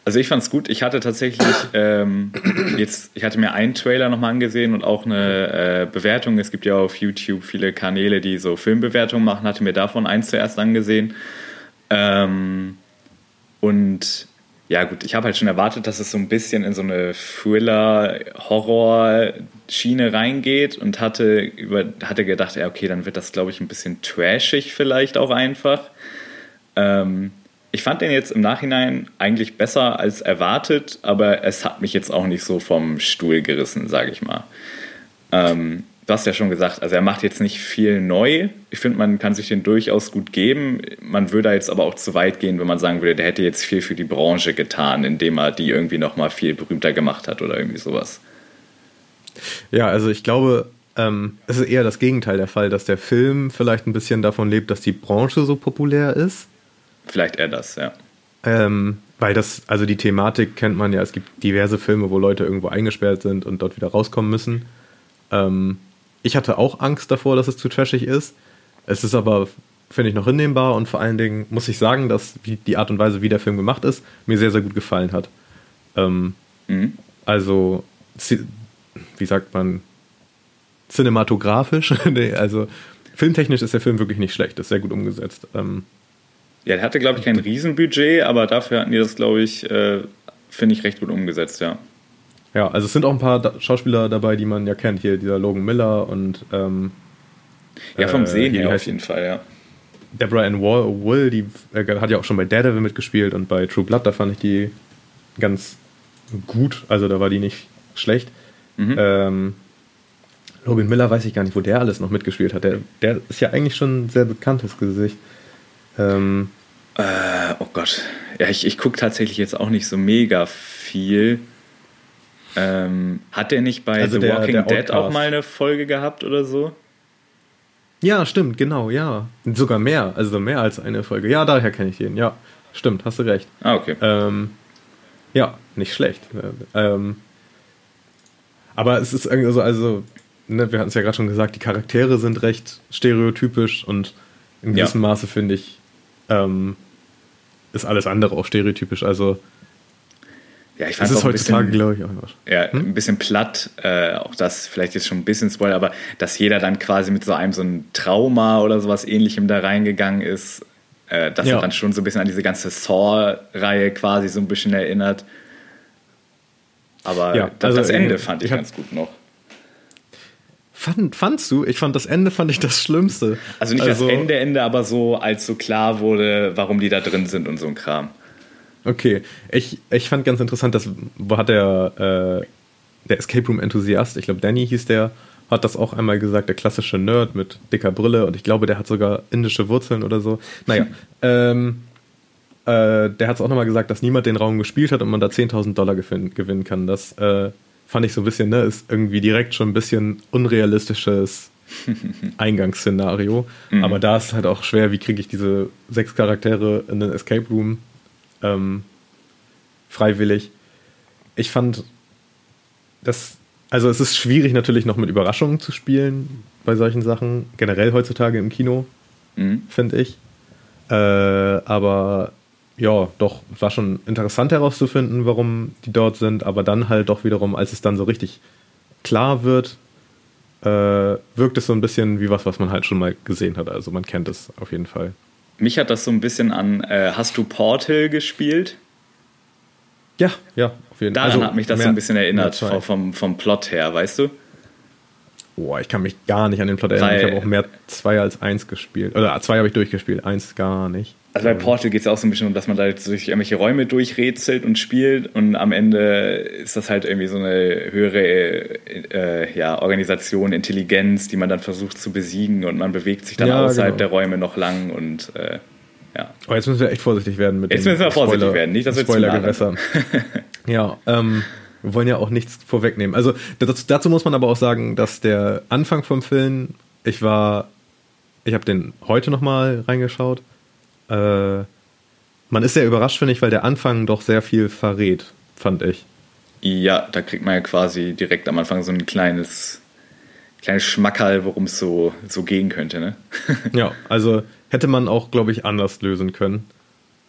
Also ich fand es gut. Ich hatte tatsächlich ähm, jetzt, ich hatte mir einen Trailer nochmal angesehen und auch eine äh, Bewertung. Es gibt ja auf YouTube viele Kanäle, die so Filmbewertungen machen. Hatte mir davon eins zuerst angesehen. Ähm, und ja gut, ich habe halt schon erwartet, dass es so ein bisschen in so eine Thriller-Horror-Schiene reingeht und hatte, über, hatte gedacht, ja okay, dann wird das glaube ich ein bisschen trashig vielleicht auch einfach. Ähm, ich fand den jetzt im Nachhinein eigentlich besser als erwartet, aber es hat mich jetzt auch nicht so vom Stuhl gerissen, sage ich mal. Ähm, du hast ja schon gesagt, also er macht jetzt nicht viel neu. Ich finde, man kann sich den durchaus gut geben. Man würde jetzt aber auch zu weit gehen, wenn man sagen würde, der hätte jetzt viel für die Branche getan, indem er die irgendwie nochmal viel berühmter gemacht hat oder irgendwie sowas. Ja, also ich glaube, ähm, es ist eher das Gegenteil der Fall, dass der Film vielleicht ein bisschen davon lebt, dass die Branche so populär ist Vielleicht eher das, ja. Ähm, weil das, also die Thematik kennt man ja, es gibt diverse Filme, wo Leute irgendwo eingesperrt sind und dort wieder rauskommen müssen. Ähm, ich hatte auch Angst davor, dass es zu trashig ist. Es ist aber, finde ich, noch hinnehmbar und vor allen Dingen muss ich sagen, dass die Art und Weise, wie der Film gemacht ist, mir sehr, sehr gut gefallen hat. Ähm, mhm. Also, wie sagt man, cinematografisch, [laughs] nee, also filmtechnisch ist der Film wirklich nicht schlecht, ist sehr gut umgesetzt. Ähm, ja, der hatte, glaube ich, kein Riesenbudget, aber dafür hatten die das, glaube ich, äh, finde ich, recht gut umgesetzt, ja. Ja, also es sind auch ein paar Schauspieler dabei, die man ja kennt. Hier dieser Logan Miller und. Ähm, ja, vom äh, Sehen her auf jeden Fall, ja. Der Brian Will, die äh, hat ja auch schon bei Daredevil mitgespielt und bei True Blood, da fand ich die ganz gut. Also da war die nicht schlecht. Mhm. Ähm, Logan Miller weiß ich gar nicht, wo der alles noch mitgespielt hat. Der, der ist ja eigentlich schon ein sehr bekanntes Gesicht. Ähm, äh, oh Gott. Ja, ich, ich gucke tatsächlich jetzt auch nicht so mega viel. Ähm, hat der nicht bei also The der, Walking der Dead auch mal eine Folge gehabt oder so? Ja, stimmt, genau, ja. Sogar mehr, also mehr als eine Folge. Ja, daher kenne ich den, ja. Stimmt, hast du recht. Ah, okay. Ähm, ja, nicht schlecht. Ähm, aber es ist irgendwie so, also, ne, wir hatten es ja gerade schon gesagt, die Charaktere sind recht stereotypisch und in gewissem ja. Maße, finde ich, ähm, ist alles andere auch stereotypisch. Also ja, ich fand es heutzutage, glaube ich, auch noch. Ja, hm? ein bisschen platt, äh, auch das vielleicht jetzt schon ein bisschen Spoiler, aber dass jeder dann quasi mit so einem so ein Trauma oder sowas ähnlichem da reingegangen ist, äh, das ja. hat dann schon so ein bisschen an diese ganze Saw-Reihe quasi so ein bisschen erinnert. Aber ja, das, also das Ende fand ich, ich ganz gut noch. Fand, fandst du? Ich fand das Ende fand ich das Schlimmste. Also nicht also, das Ende, Ende, aber so, als so klar wurde, warum die da drin sind und so ein Kram. Okay, ich, ich fand ganz interessant, dass hat der, äh, der Escape Room Enthusiast, ich glaube Danny hieß der, hat das auch einmal gesagt, der klassische Nerd mit dicker Brille und ich glaube, der hat sogar indische Wurzeln oder so. Naja, [laughs] ähm, äh, der hat es auch nochmal gesagt, dass niemand den Raum gespielt hat und man da 10.000 Dollar gewinnen, gewinnen kann. Das äh, fand ich so ein bisschen, ne, ist irgendwie direkt schon ein bisschen unrealistisches [laughs] Eingangsszenario. Mhm. Aber da ist halt auch schwer, wie kriege ich diese sechs Charaktere in den Escape Room ähm, freiwillig. Ich fand das, also es ist schwierig natürlich noch mit Überraschungen zu spielen bei solchen Sachen, generell heutzutage im Kino, mhm. finde ich. Äh, aber ja, doch, war schon interessant herauszufinden, warum die dort sind, aber dann halt doch wiederum, als es dann so richtig klar wird, äh, wirkt es so ein bisschen wie was, was man halt schon mal gesehen hat. Also man kennt es auf jeden Fall. Mich hat das so ein bisschen an, äh, hast du Portal gespielt? Ja, ja, auf jeden Fall. Daran also, hat mich das mehr, so ein bisschen erinnert, vom, vom Plot her, weißt du? Boah, ich kann mich gar nicht an den Plot erinnern. Weil, ich habe auch mehr zwei als eins gespielt. Oder zwei habe ich durchgespielt, eins gar nicht. Also bei Portal geht es auch so ein bisschen um, dass man da jetzt durch irgendwelche Räume durchrätselt und spielt und am Ende ist das halt irgendwie so eine höhere äh, ja, Organisation, Intelligenz, die man dann versucht zu besiegen und man bewegt sich dann ja, außerhalb genau. der Räume noch lang und äh, ja. Aber jetzt müssen wir echt vorsichtig werden mit Jetzt müssen wir vorsichtig Spoiler, werden, nicht, dass wir Spoiler gewässern. [laughs] ja, ähm, wir wollen ja auch nichts vorwegnehmen. Also dazu, dazu muss man aber auch sagen, dass der Anfang vom Film, ich war, ich habe den heute nochmal reingeschaut. Äh, man ist sehr überrascht, finde ich, weil der Anfang doch sehr viel verrät, fand ich. Ja, da kriegt man ja quasi direkt am Anfang so ein kleines, kleines Schmackerl, worum es so, so gehen könnte, ne? ja, [laughs] also hätte man auch, glaube ich, anders lösen können.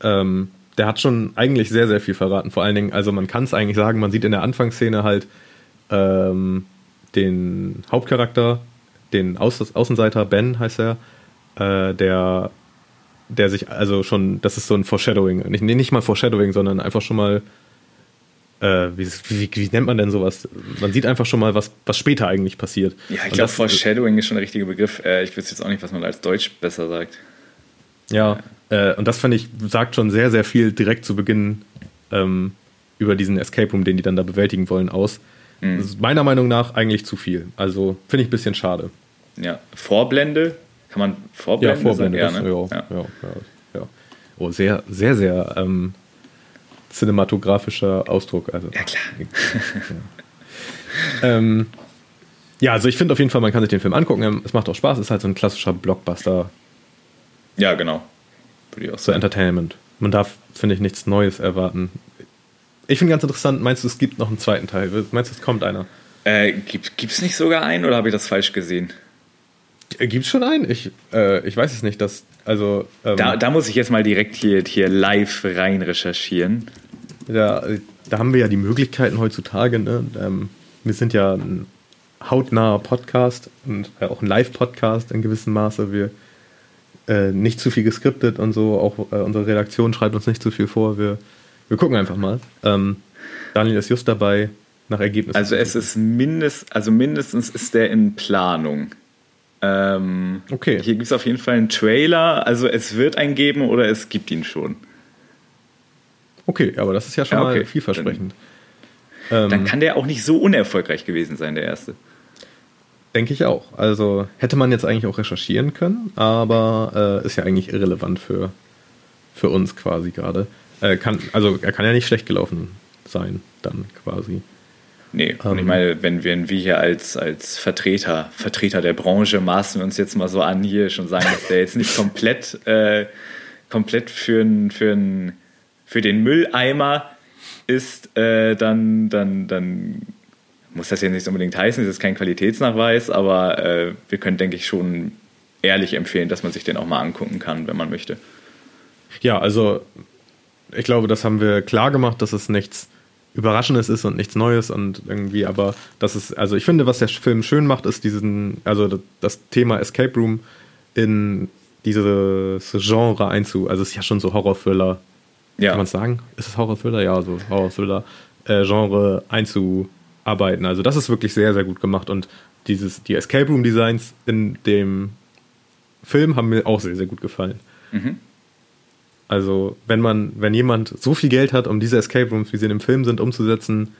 Ähm, der hat schon eigentlich sehr, sehr viel verraten. Vor allen Dingen, also man kann es eigentlich sagen, man sieht in der Anfangsszene halt ähm, den Hauptcharakter, den Auß Außenseiter, Ben heißt er, äh, der, der sich also schon, das ist so ein Foreshadowing, nicht, nicht mal Foreshadowing, sondern einfach schon mal, äh, wie, wie, wie, nennt man denn sowas? Man sieht einfach schon mal, was, was später eigentlich passiert. Ja, ich glaube, Foreshadowing ist schon der richtige Begriff. Äh, ich wüsste jetzt auch nicht, was man als Deutsch besser sagt. Ja, äh, und das fand ich, sagt schon sehr, sehr viel direkt zu Beginn ähm, über diesen Escape Room, den die dann da bewältigen wollen, aus. Mhm. meiner Meinung nach eigentlich zu viel. Also finde ich ein bisschen schade. Ja, Vorblende, kann man Vorblende, ja, Vorblende sagen? Ja, ja, ja. Oh, sehr, sehr, sehr ähm, cinematografischer Ausdruck. Also, ja, klar. ähm, ja, also ich finde auf jeden Fall, man kann sich den Film angucken. Es macht auch Spaß. Es ist halt so ein klassischer Blockbuster. Ja, genau. Würde ich auch sagen. So Entertainment. Man darf, finde ich, nichts Neues erwarten. Ich finde ganz interessant, meinst du, es gibt noch einen zweiten Teil? Meinst du, es kommt einer? Äh, gibt es nicht sogar einen oder habe ich das falsch gesehen? Gibt es schon einen? Ich, äh, ich weiß es nicht. Dass, also, ähm, da, da muss ich jetzt mal direkt hier, hier live rein recherchieren. Da, da haben wir ja die Möglichkeiten heutzutage. Ne? Ähm, wir sind ja ein hautnaher Podcast und äh, auch ein Live-Podcast in gewissem Maße. Wir äh, nicht zu viel geskriptet und so. Auch äh, unsere Redaktion schreibt uns nicht zu viel vor. Wir, wir gucken einfach mal. Ähm, Daniel ist just dabei, nach Ergebnissen. Also es ist mindest, also mindestens ist der in Planung. Ähm, okay. Hier gibt es auf jeden Fall einen Trailer. Also es wird einen geben oder es gibt ihn schon. Okay, aber das ist ja schon ja, okay. mal vielversprechend. Dann, dann ähm, kann der auch nicht so unerfolgreich gewesen sein, der erste. Denke ich auch. Also hätte man jetzt eigentlich auch recherchieren können, aber äh, ist ja eigentlich irrelevant für, für uns quasi gerade. Äh, also er kann ja nicht schlecht gelaufen sein, dann quasi. Nee, und ich ähm. meine, wenn wir, wir hier als, als Vertreter, Vertreter der Branche maßen wir uns jetzt mal so an, hier schon sagen, dass der jetzt nicht komplett, [laughs] äh, komplett für, für, für den Mülleimer ist, äh, dann, dann, dann muss das ja nicht unbedingt heißen, es ist kein Qualitätsnachweis, aber äh, wir können, denke ich, schon ehrlich empfehlen, dass man sich den auch mal angucken kann, wenn man möchte. Ja, also ich glaube, das haben wir klar gemacht, dass es nichts Überraschendes ist und nichts Neues und irgendwie, aber das ist, also ich finde, was der Film schön macht, ist diesen, also das Thema Escape Room in dieses Genre einzu, also es ist ja schon so Horror-Thriller, ja. kann man sagen? Ist es Horror-Thriller? Ja, so Horror-Thriller-Genre äh, einzu arbeiten. Also das ist wirklich sehr, sehr gut gemacht und dieses, die Escape Room Designs in dem Film haben mir auch sehr, sehr gut gefallen. Mhm. Also wenn man, wenn jemand so viel Geld hat, um diese Escape Rooms, wie sie in dem Film sind, umzusetzen,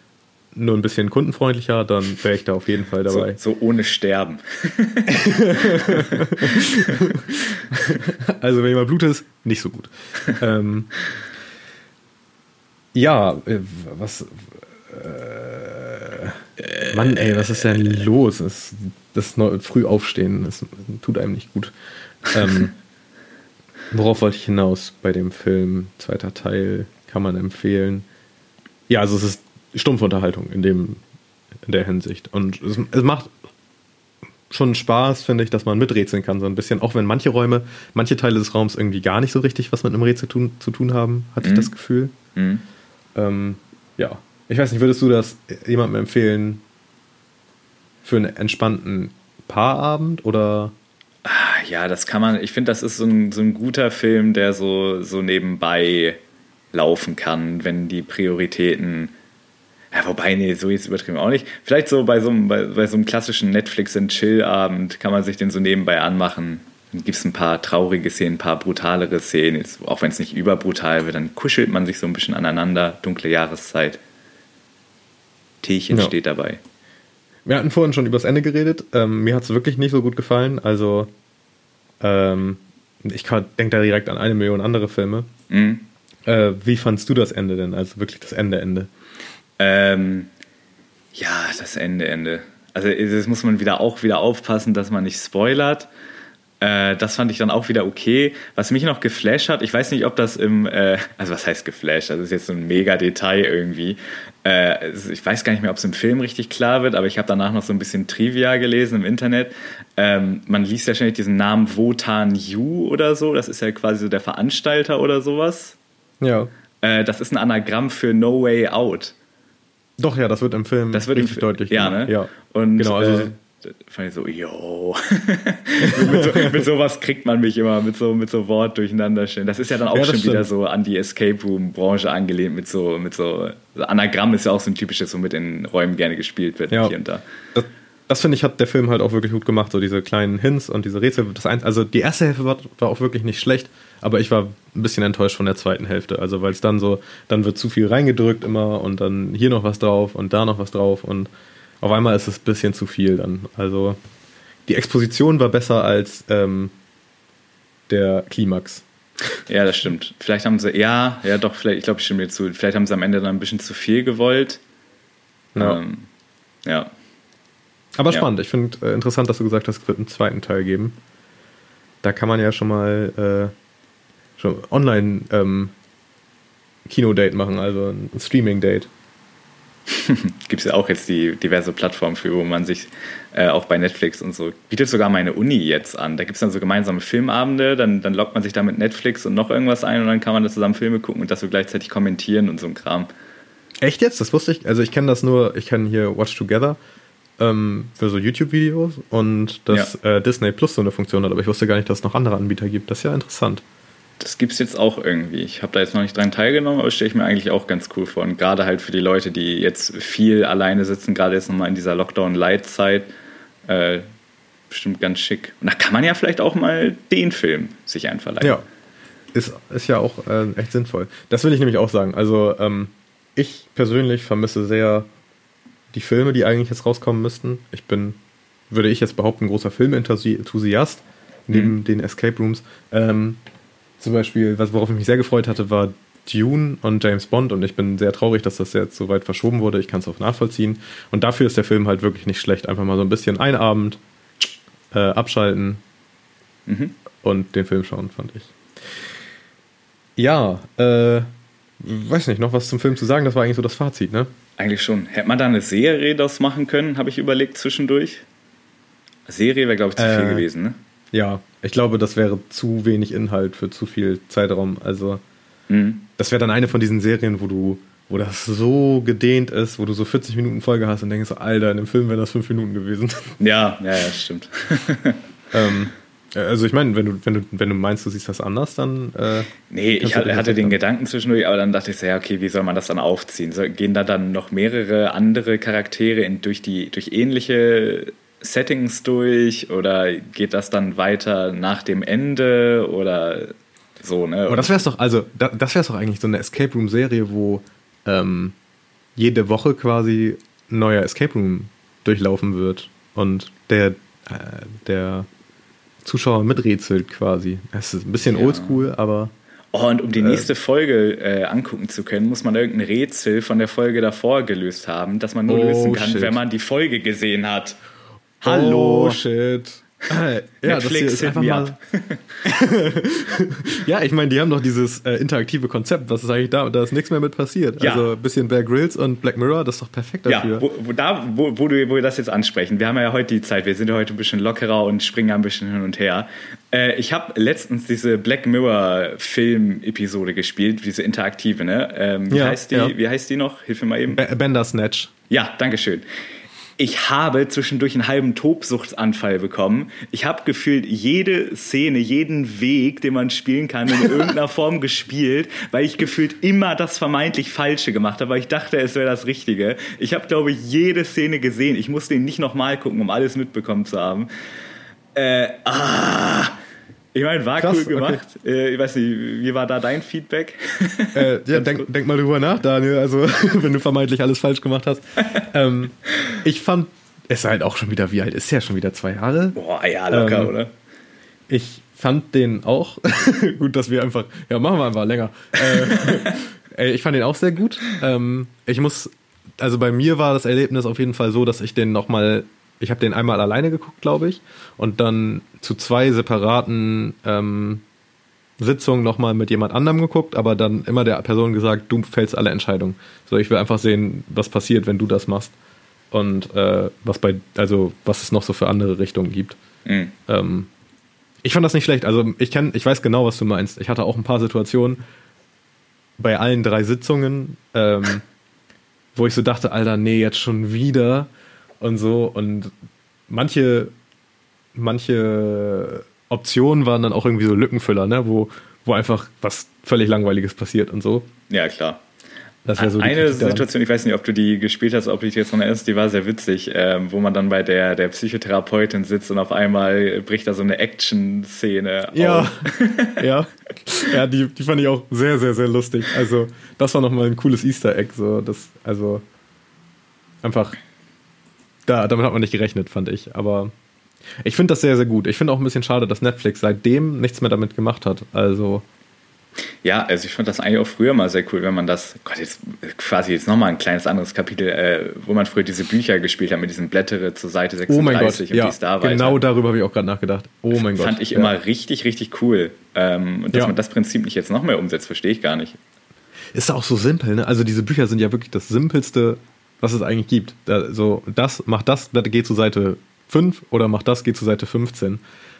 nur ein bisschen kundenfreundlicher, dann wäre ich da auf jeden Fall dabei. So, so ohne Sterben. [laughs] also wenn jemand Blut ist, nicht so gut. ähm, ja, äh, was, äh, Mann, ey, was ist denn los? Das, das früh aufstehen, das tut einem nicht gut. Ähm, worauf wollte ich hinaus bei dem Film? Zweiter Teil kann man empfehlen. Ja, also es ist stumpfe Unterhaltung in dem in der Hinsicht und es, es macht schon Spaß, finde ich, dass man miträtseln kann, so ein bisschen, auch wenn manche Räume, manche Teile des Raums irgendwie gar nicht so richtig was mit einem Rätsel tun, zu tun haben, hatte mhm. ich das Gefühl. Mhm. Ähm, ja, ich weiß nicht, würdest du das jemandem empfehlen für einen entspannten Paarabend oder? Ja, das kann man. Ich finde, das ist so ein, so ein guter Film, der so, so nebenbei laufen kann, wenn die Prioritäten. Ja, wobei, nee, so jetzt übertrieben auch nicht. Vielleicht so bei so einem, bei, bei so einem klassischen Netflix-and-Chill-Abend kann man sich den so nebenbei anmachen. Dann gibt es ein paar traurige Szenen, ein paar brutalere Szenen, jetzt, auch wenn es nicht überbrutal wird, dann kuschelt man sich so ein bisschen aneinander, dunkle Jahreszeit. Teechen ja. steht dabei. Wir hatten vorhin schon über das Ende geredet. Ähm, mir hat es wirklich nicht so gut gefallen. Also, ähm, ich denke da direkt an eine Million andere Filme. Mhm. Äh, wie fandst du das Ende denn? Also wirklich das Ende, Ende? Ähm, Ja, das Ende, Ende. Also das muss man wieder auch wieder aufpassen, dass man nicht spoilert. Äh, das fand ich dann auch wieder okay. Was mich noch geflasht hat, ich weiß nicht, ob das im, äh, also was heißt geflasht? Das ist jetzt so ein mega Detail irgendwie. Äh, ich weiß gar nicht mehr, ob es im Film richtig klar wird, aber ich habe danach noch so ein bisschen Trivia gelesen im Internet. Ähm, man liest ja ständig diesen Namen Wotan Yu oder so. Das ist ja quasi so der Veranstalter oder sowas. Ja. Äh, das ist ein Anagramm für No Way Out. Doch, ja, das wird im Film das wird richtig deutlich. Ja, ne? Ja. Und, genau, also äh, fand ich so, yo. [laughs] mit, so, mit sowas kriegt man mich immer, mit so, mit so Wort durcheinander stellen. Das ist ja dann auch ja, schon stimmt. wieder so an die Escape Room-Branche angelehnt, mit so, mit so, Anagramm ist ja auch so ein typisches, so mit in Räumen gerne gespielt wird, ja. hier und da. Das, das finde ich, hat der Film halt auch wirklich gut gemacht, so diese kleinen Hints und diese Rätsel. Das ein, also die erste Hälfte war, war auch wirklich nicht schlecht, aber ich war ein bisschen enttäuscht von der zweiten Hälfte. Also weil es dann so, dann wird zu viel reingedrückt immer und dann hier noch was drauf und da noch was drauf und auf einmal ist es ein bisschen zu viel dann. Also die Exposition war besser als ähm, der Klimax. Ja, das stimmt. Vielleicht haben sie, ja, ja doch, vielleicht, ich glaube, ich stimme dir zu. Vielleicht haben sie am Ende dann ein bisschen zu viel gewollt. Ja. Ähm, ja. Aber spannend. Ja. Ich finde äh, interessant, dass du gesagt hast, es wird einen zweiten Teil geben. Da kann man ja schon mal äh, schon online ähm, Kinodate machen, also ein Streaming-Date. [laughs] Gibt es ja auch jetzt die diverse Plattformen für, wo man sich äh, auch bei Netflix und so, bietet sogar meine Uni jetzt an. Da gibt es dann so gemeinsame Filmabende, dann, dann lockt man sich da mit Netflix und noch irgendwas ein und dann kann man da zusammen Filme gucken und das so gleichzeitig kommentieren und so ein Kram. Echt jetzt? Das wusste ich. Also ich kenne das nur, ich kenne hier Watch Together ähm, für so YouTube-Videos und dass ja. äh, Disney Plus so eine Funktion hat, aber ich wusste gar nicht, dass es noch andere Anbieter gibt. Das ist ja interessant das gibt es jetzt auch irgendwie. Ich habe da jetzt noch nicht dran teilgenommen, aber stelle ich mir eigentlich auch ganz cool vor. Und gerade halt für die Leute, die jetzt viel alleine sitzen, gerade jetzt nochmal in dieser Lockdown-Light-Zeit, äh, bestimmt ganz schick. Und da kann man ja vielleicht auch mal den Film sich einverleihen. Ja, ist, ist ja auch äh, echt sinnvoll. Das will ich nämlich auch sagen. Also ähm, ich persönlich vermisse sehr die Filme, die eigentlich jetzt rauskommen müssten. Ich bin, würde ich jetzt behaupten, ein großer Filmenthusiast neben mhm. den Escape Rooms. Ähm, zum Beispiel, was, worauf ich mich sehr gefreut hatte, war Dune und James Bond und ich bin sehr traurig, dass das jetzt so weit verschoben wurde. Ich kann es auch nachvollziehen. Und dafür ist der Film halt wirklich nicht schlecht. Einfach mal so ein bisschen ein Abend äh, abschalten mhm. und den Film schauen, fand ich. Ja, äh, weiß nicht, noch was zum Film zu sagen, das war eigentlich so das Fazit, ne? Eigentlich schon. Hätte man da eine Serie das machen können, habe ich überlegt zwischendurch. Serie wäre, glaube ich, zu äh, viel gewesen, ne? Ja, ich glaube, das wäre zu wenig Inhalt für zu viel Zeitraum. Also, mhm. das wäre dann eine von diesen Serien, wo du, wo das so gedehnt ist, wo du so 40 Minuten Folge hast und denkst, Alter, in dem Film wären das fünf Minuten gewesen. [laughs] Ja, ja, ja, stimmt. [laughs] ähm, also ich meine, wenn du, wenn, du, wenn du meinst, du siehst das anders, dann. Äh, nee, ich hatte, hatte den Gedanken zwischendurch, aber dann dachte ich so, ja, okay, wie soll man das dann aufziehen? So, gehen da dann noch mehrere andere Charaktere in, durch, die, durch ähnliche Settings durch oder geht das dann weiter nach dem Ende oder so, ne? Aber das wäre es doch, also das wäre doch eigentlich so eine Escape Room Serie, wo ähm, jede Woche quasi ein neuer Escape Room durchlaufen wird und der, äh, der Zuschauer miträtselt quasi. Es ist ein bisschen ja. oldschool, aber. Oh, und um die äh, nächste Folge äh, angucken zu können, muss man irgendein Rätsel von der Folge davor gelöst haben, das man nur oh, lösen kann, shit. wenn man die Folge gesehen hat. Hallo. Oh, shit. [laughs] ja, Netflix das hier ist [laughs] ja, ich meine, die haben doch dieses äh, interaktive Konzept. Was ist eigentlich da? Da ist nichts mehr mit passiert. Ja. Also ein bisschen Bear Grylls und Black Mirror, das ist doch perfekt dafür. Ja, wo, wo, da, wo, wo, du, wo wir das jetzt ansprechen. Wir haben ja heute die Zeit. Wir sind ja heute ein bisschen lockerer und springen ein bisschen hin und her. Äh, ich habe letztens diese Black Mirror Film-Episode gespielt, diese interaktive. Ne? Ähm, wie, ja, heißt die, wie heißt die noch? Hilf mir mal eben. Bender Snatch. Ja, danke schön ich habe zwischendurch einen halben Tobsuchtsanfall bekommen. Ich habe gefühlt jede Szene, jeden Weg, den man spielen kann, in [laughs] irgendeiner Form gespielt, weil ich gefühlt immer das vermeintlich Falsche gemacht habe, weil ich dachte, es wäre das Richtige. Ich habe, glaube ich, jede Szene gesehen. Ich musste ihn nicht nochmal gucken, um alles mitbekommen zu haben. Äh, ah, ich meine, war Krass, cool gemacht. Okay. Äh, ich weiß nicht, wie war da dein Feedback? Äh, ja, denk, denk, mal drüber nach, Daniel, also [laughs] wenn du vermeintlich alles falsch gemacht hast. ähm, ich fand, es ist halt auch schon wieder, wie alt ist ja schon wieder zwei Jahre? Boah, ja, locker, ähm, oder? Ich fand den auch, [laughs] gut, dass wir einfach, ja, machen wir einfach länger. Äh, [laughs] ich fand den auch sehr gut. Ähm, ich muss also bei mir war das Erlebnis auf jeden Fall so, dass ich den nochmal, ich habe den einmal alleine geguckt, glaube ich, und dann zu zwei separaten ähm, Sitzungen nochmal mit jemand anderem geguckt, aber dann immer der Person gesagt, du fällst alle Entscheidungen. So, ich will einfach sehen, was passiert, wenn du das machst. Und äh, was bei, also was es noch so für andere Richtungen gibt. Mhm. Ähm, ich fand das nicht schlecht. Also ich kann, ich weiß genau, was du meinst. Ich hatte auch ein paar Situationen bei allen drei Sitzungen, ähm, wo ich so dachte, Alter, nee, jetzt schon wieder und so. Und manche, manche Optionen waren dann auch irgendwie so Lückenfüller, ne? wo, wo einfach was völlig Langweiliges passiert und so. Ja, klar. Das so Eine Situation, ich weiß nicht, ob du die gespielt hast, ob ich jetzt noch erinnerst, die war sehr witzig, ähm, wo man dann bei der, der Psychotherapeutin sitzt und auf einmal bricht da so eine Action-Szene ja. auf. [laughs] [laughs] ja, ja, die, die fand ich auch sehr, sehr, sehr lustig. Also, das war nochmal ein cooles Easter Egg. So, das, also, einfach, da, damit hat man nicht gerechnet, fand ich. Aber ich finde das sehr, sehr gut. Ich finde auch ein bisschen schade, dass Netflix seitdem nichts mehr damit gemacht hat. Also. Ja, also ich fand das eigentlich auch früher mal sehr cool, wenn man das, Gott, jetzt quasi jetzt nochmal ein kleines anderes Kapitel, äh, wo man früher diese Bücher gespielt hat mit diesem Blättere zur Seite 36 oh mein Gott, und ja, Star Genau darüber habe ich auch gerade nachgedacht. Oh mein Gott. Fand ich ja. immer richtig, richtig cool. Ähm, und dass ja. man das Prinzip nicht jetzt noch mehr umsetzt, verstehe ich gar nicht. Ist auch so simpel, ne? Also diese Bücher sind ja wirklich das simpelste, was es eigentlich gibt. Da, so, das, macht das, geht zur Seite 5 oder mach das, geh zur Seite 15.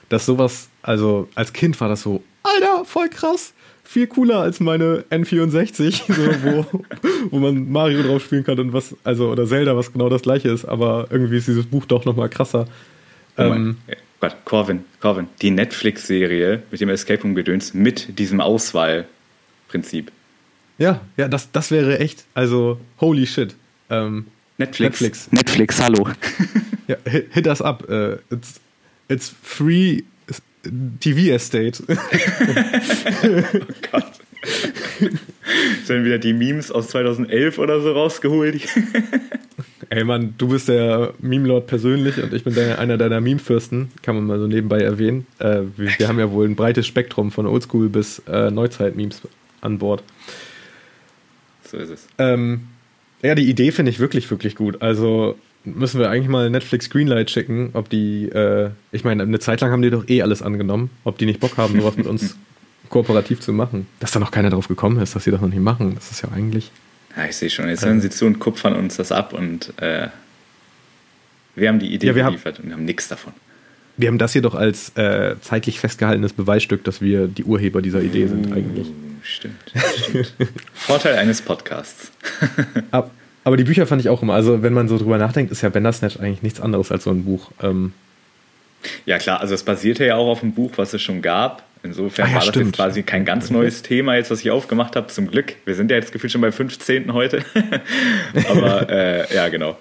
Dass sowas, also als Kind war das so, Alter, voll krass, viel cooler als meine N64, [laughs] so, wo, wo man Mario drauf spielen kann und was, also, oder Zelda, was genau das gleiche ist, aber irgendwie ist dieses Buch doch nochmal krasser. Oh ähm, Gott, Corvin, Corvin, die Netflix-Serie mit dem Escape Room-Gedöns mit diesem Auswahlprinzip. Ja, ja, das, das wäre echt, also holy shit. Ähm, Netflix. Netflix. Netflix, hallo. ja, hit, hit us up. Uh, it's, it's free TV Estate. oh Gott. Sind wieder die Memes aus 2011 oder so rausgeholt? Ey Mann, du bist der Meme-Lord persönlich und ich bin der, einer deiner Meme-Fürsten, kann man mal so nebenbei erwähnen. Äh, wir, wir, haben ja wohl ein breites Spektrum von Oldschool bis äh, Neuzeit-Memes an Bord. So ist es. Ähm, ja, die Idee finde ich wirklich, wirklich gut. Also müssen wir eigentlich mal Netflix Greenlight schicken, ob die, äh, ich meine, eine Zeit lang haben die doch eh alles angenommen, ob die nicht Bock haben, sowas mit uns [laughs] kooperativ zu machen. Dass da noch keiner drauf gekommen ist, dass sie das noch nicht machen, das ist ja eigentlich. Ja, ich sehe schon. Jetzt hören sie zu und kupfern uns das ab und äh, wir haben die Idee ja, geliefert haben, und wir haben nichts davon. Wir haben das hier doch als äh, zeitlich festgehaltenes Beweisstück, dass wir die Urheber dieser Idee sind, eigentlich. Stimmt. stimmt. Vorteil eines Podcasts. [laughs] Ab, aber die Bücher fand ich auch immer, also wenn man so drüber nachdenkt, ist ja Bandersnatch eigentlich nichts anderes als so ein Buch. Ähm ja klar, also es basierte ja auch auf einem Buch, was es schon gab. Insofern ah, ja, war das stimmt. jetzt quasi kein ganz neues Thema, jetzt was ich aufgemacht habe, zum Glück. Wir sind ja jetzt gefühlt schon beim 15. heute. [laughs] Aber äh, ja, genau.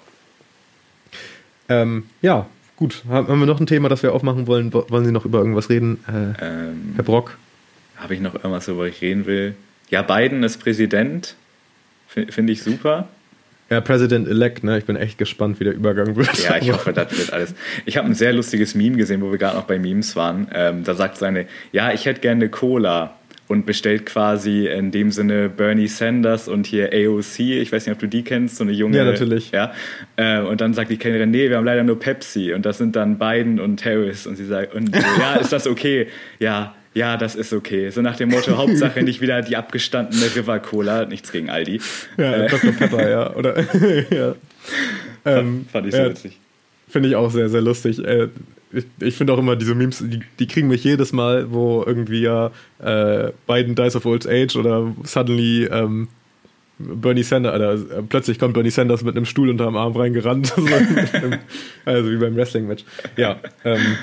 Ähm, ja, gut. Haben wir noch ein Thema, das wir aufmachen wollen? Wollen Sie noch über irgendwas reden, äh, ähm, Herr Brock? Habe ich noch irgendwas, worüber ich reden will? Ja, Biden ist Präsident. Finde ich super. Ja, President-elect, ne? Ich bin echt gespannt, wie der Übergang wird. Ja, ich hoffe, das wird alles. Ich habe ein sehr lustiges Meme gesehen, wo wir gerade noch bei Memes waren. Ähm, da sagt seine, ja, ich hätte gerne Cola und bestellt quasi in dem Sinne Bernie Sanders und hier AOC, ich weiß nicht, ob du die kennst, so eine junge. Ja, natürlich. Ja. Äh, und dann sagt die Kellnerin, nee, wir haben leider nur Pepsi und das sind dann Biden und Harris und sie sagt, und ja, ist das okay? Ja, ja, das ist okay. So nach dem Motto, Hauptsache nicht wieder die abgestandene River Cola, nichts gegen Aldi. Ja, äh. Dr. Pepper, ja. Oder, [laughs] ja. Ähm, fand ich so ja, witzig. Finde ich auch sehr, sehr lustig. Äh, ich, ich finde auch immer diese Memes, die, die, kriegen mich jedes Mal, wo irgendwie ja äh, Biden dies of old age oder suddenly ähm, Bernie Sanders, oder äh, plötzlich kommt Bernie Sanders mit einem Stuhl unter dem Arm reingerannt. [laughs] also wie beim Wrestling-Match. Ja, ähm,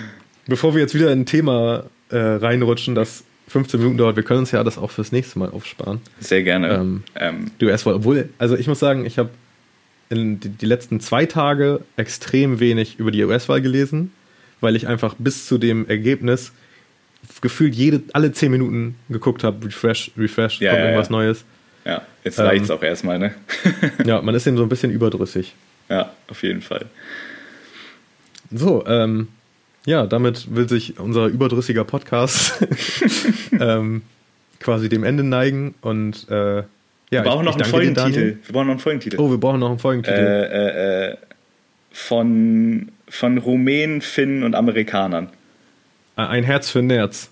bevor wir jetzt wieder in ein Thema äh, reinrutschen, das 15 Minuten dauert. Wir können uns ja das auch fürs nächste Mal aufsparen. Sehr gerne. Ähm, ähm. Die US-Wahl, obwohl, also ich muss sagen, ich habe in die, die, letzten zwei Tage extrem wenig über die US-Wahl gelesen, weil ich einfach bis zu dem Ergebnis gefühlt jede, alle 10 Minuten geguckt habe, refresh, refresh, ja, kommt ja, irgendwas ja. Neues. Ja, jetzt ähm, reicht es auch erstmal, ne? [laughs] ja, man ist eben so ein bisschen überdrüssig. Ja, auf jeden Fall. So, ähm, ja, damit will sich unser überdrüssiger Podcast [laughs] [laughs] ähm, quasi dem Ende neigen. Und äh, Ja, wir brauchen noch einen Folgentitel. Wir brauchen noch einen Folgentitel. Oh, wir brauchen noch einen Folgentitel. Äh, äh, von, von Rumänen, Finnen und Amerikanern. Ein Herz für Nerz.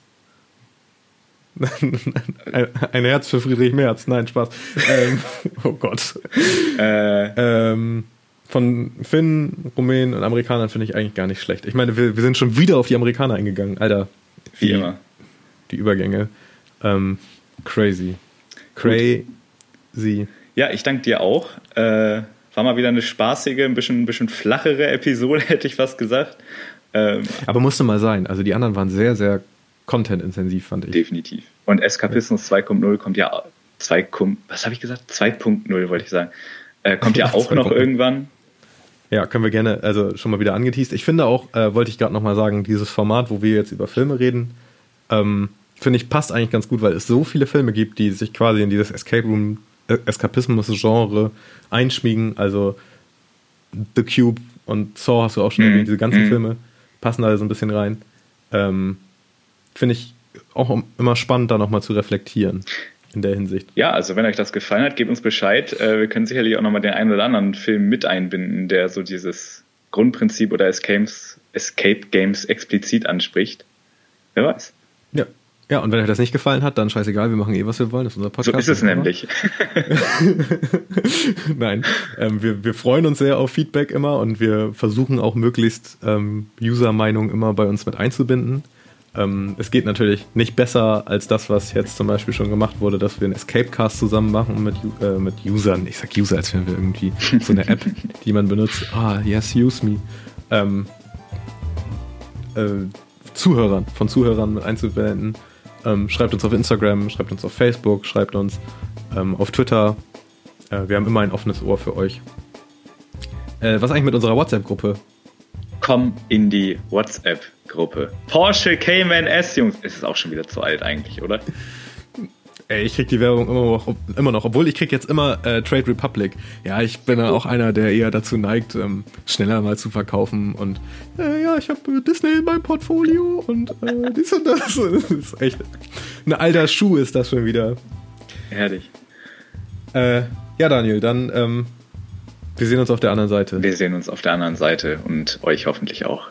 [laughs] ein Herz für Friedrich Merz. Nein, Spaß. ähm, [laughs] oh Gott. Äh, ähm, von Finnen, Rumänen und Amerikanern finde ich eigentlich gar nicht schlecht. Ich meine, wir, wir sind schon wieder auf die Amerikaner eingegangen, Alter. Wie die, immer. Die Übergänge. Ähm, crazy. Crazy. Ja, ich danke dir auch. Äh, war mal wieder eine spaßige, ein bisschen, ein bisschen flachere Episode, [laughs] hätte ich fast gesagt. Ähm, Aber musste mal sein. Also die anderen waren sehr, sehr content-intensiv, fand ich. Definitiv. Und Eskapismus 2.0 kommt ja 2, was habe ich gesagt? 2.0 wollte ich sagen. Äh, kommt ja, ja [laughs] auch noch irgendwann. Ja, können wir gerne, also schon mal wieder angeteased. Ich finde auch, äh, wollte ich gerade nochmal sagen, dieses Format, wo wir jetzt über Filme reden, ähm, finde ich, passt eigentlich ganz gut, weil es so viele Filme gibt, die sich quasi in dieses Escape Room, Eskapismus-Genre einschmiegen. Also The Cube und Saw hast du auch schon erwähnt, diese ganzen mm. Filme passen da so ein bisschen rein. Ähm, finde ich auch immer spannend, da nochmal zu reflektieren in der Hinsicht. Ja, also wenn euch das gefallen hat, gebt uns Bescheid. Äh, wir können sicherlich auch nochmal den einen oder anderen Film mit einbinden, der so dieses Grundprinzip oder Escapes, Escape Games explizit anspricht. Wer weiß. Ja. Und wenn euch das nicht gefallen hat, dann scheißegal, wir machen eh, was wir wollen. Das ist unser Podcast. So ist es nämlich. [laughs] Nein, ähm, wir, wir freuen uns sehr auf Feedback immer und wir versuchen auch möglichst ähm, User-Meinung immer bei uns mit einzubinden. Ähm, es geht natürlich nicht besser als das, was jetzt zum Beispiel schon gemacht wurde, dass wir einen Escapecast zusammen machen mit, äh, mit Usern. Ich sag User, als wären wir irgendwie so eine App, die man benutzt. Ah, yes, use me. Ähm, äh, Zuhörern, von Zuhörern mit einzublenden. Ähm, schreibt uns auf Instagram, schreibt uns auf Facebook, schreibt uns ähm, auf Twitter. Äh, wir haben immer ein offenes Ohr für euch. Äh, was eigentlich mit unserer WhatsApp-Gruppe? Komm in die WhatsApp-Gruppe. Porsche Cayman S, Jungs. Es ist auch schon wieder zu alt eigentlich, oder? Ey, ich krieg die Werbung immer noch, immer noch. obwohl ich krieg jetzt immer äh, Trade Republic. Ja, ich bin ja auch einer, der eher dazu neigt, ähm, schneller mal zu verkaufen und äh, ja, ich habe äh, Disney in meinem Portfolio und äh, dies und das. [laughs] das ist echt ein alter Schuh ist das schon wieder. Herrlich. Äh, ja, Daniel, dann ähm, wir sehen uns auf der anderen Seite. Wir sehen uns auf der anderen Seite und euch hoffentlich auch.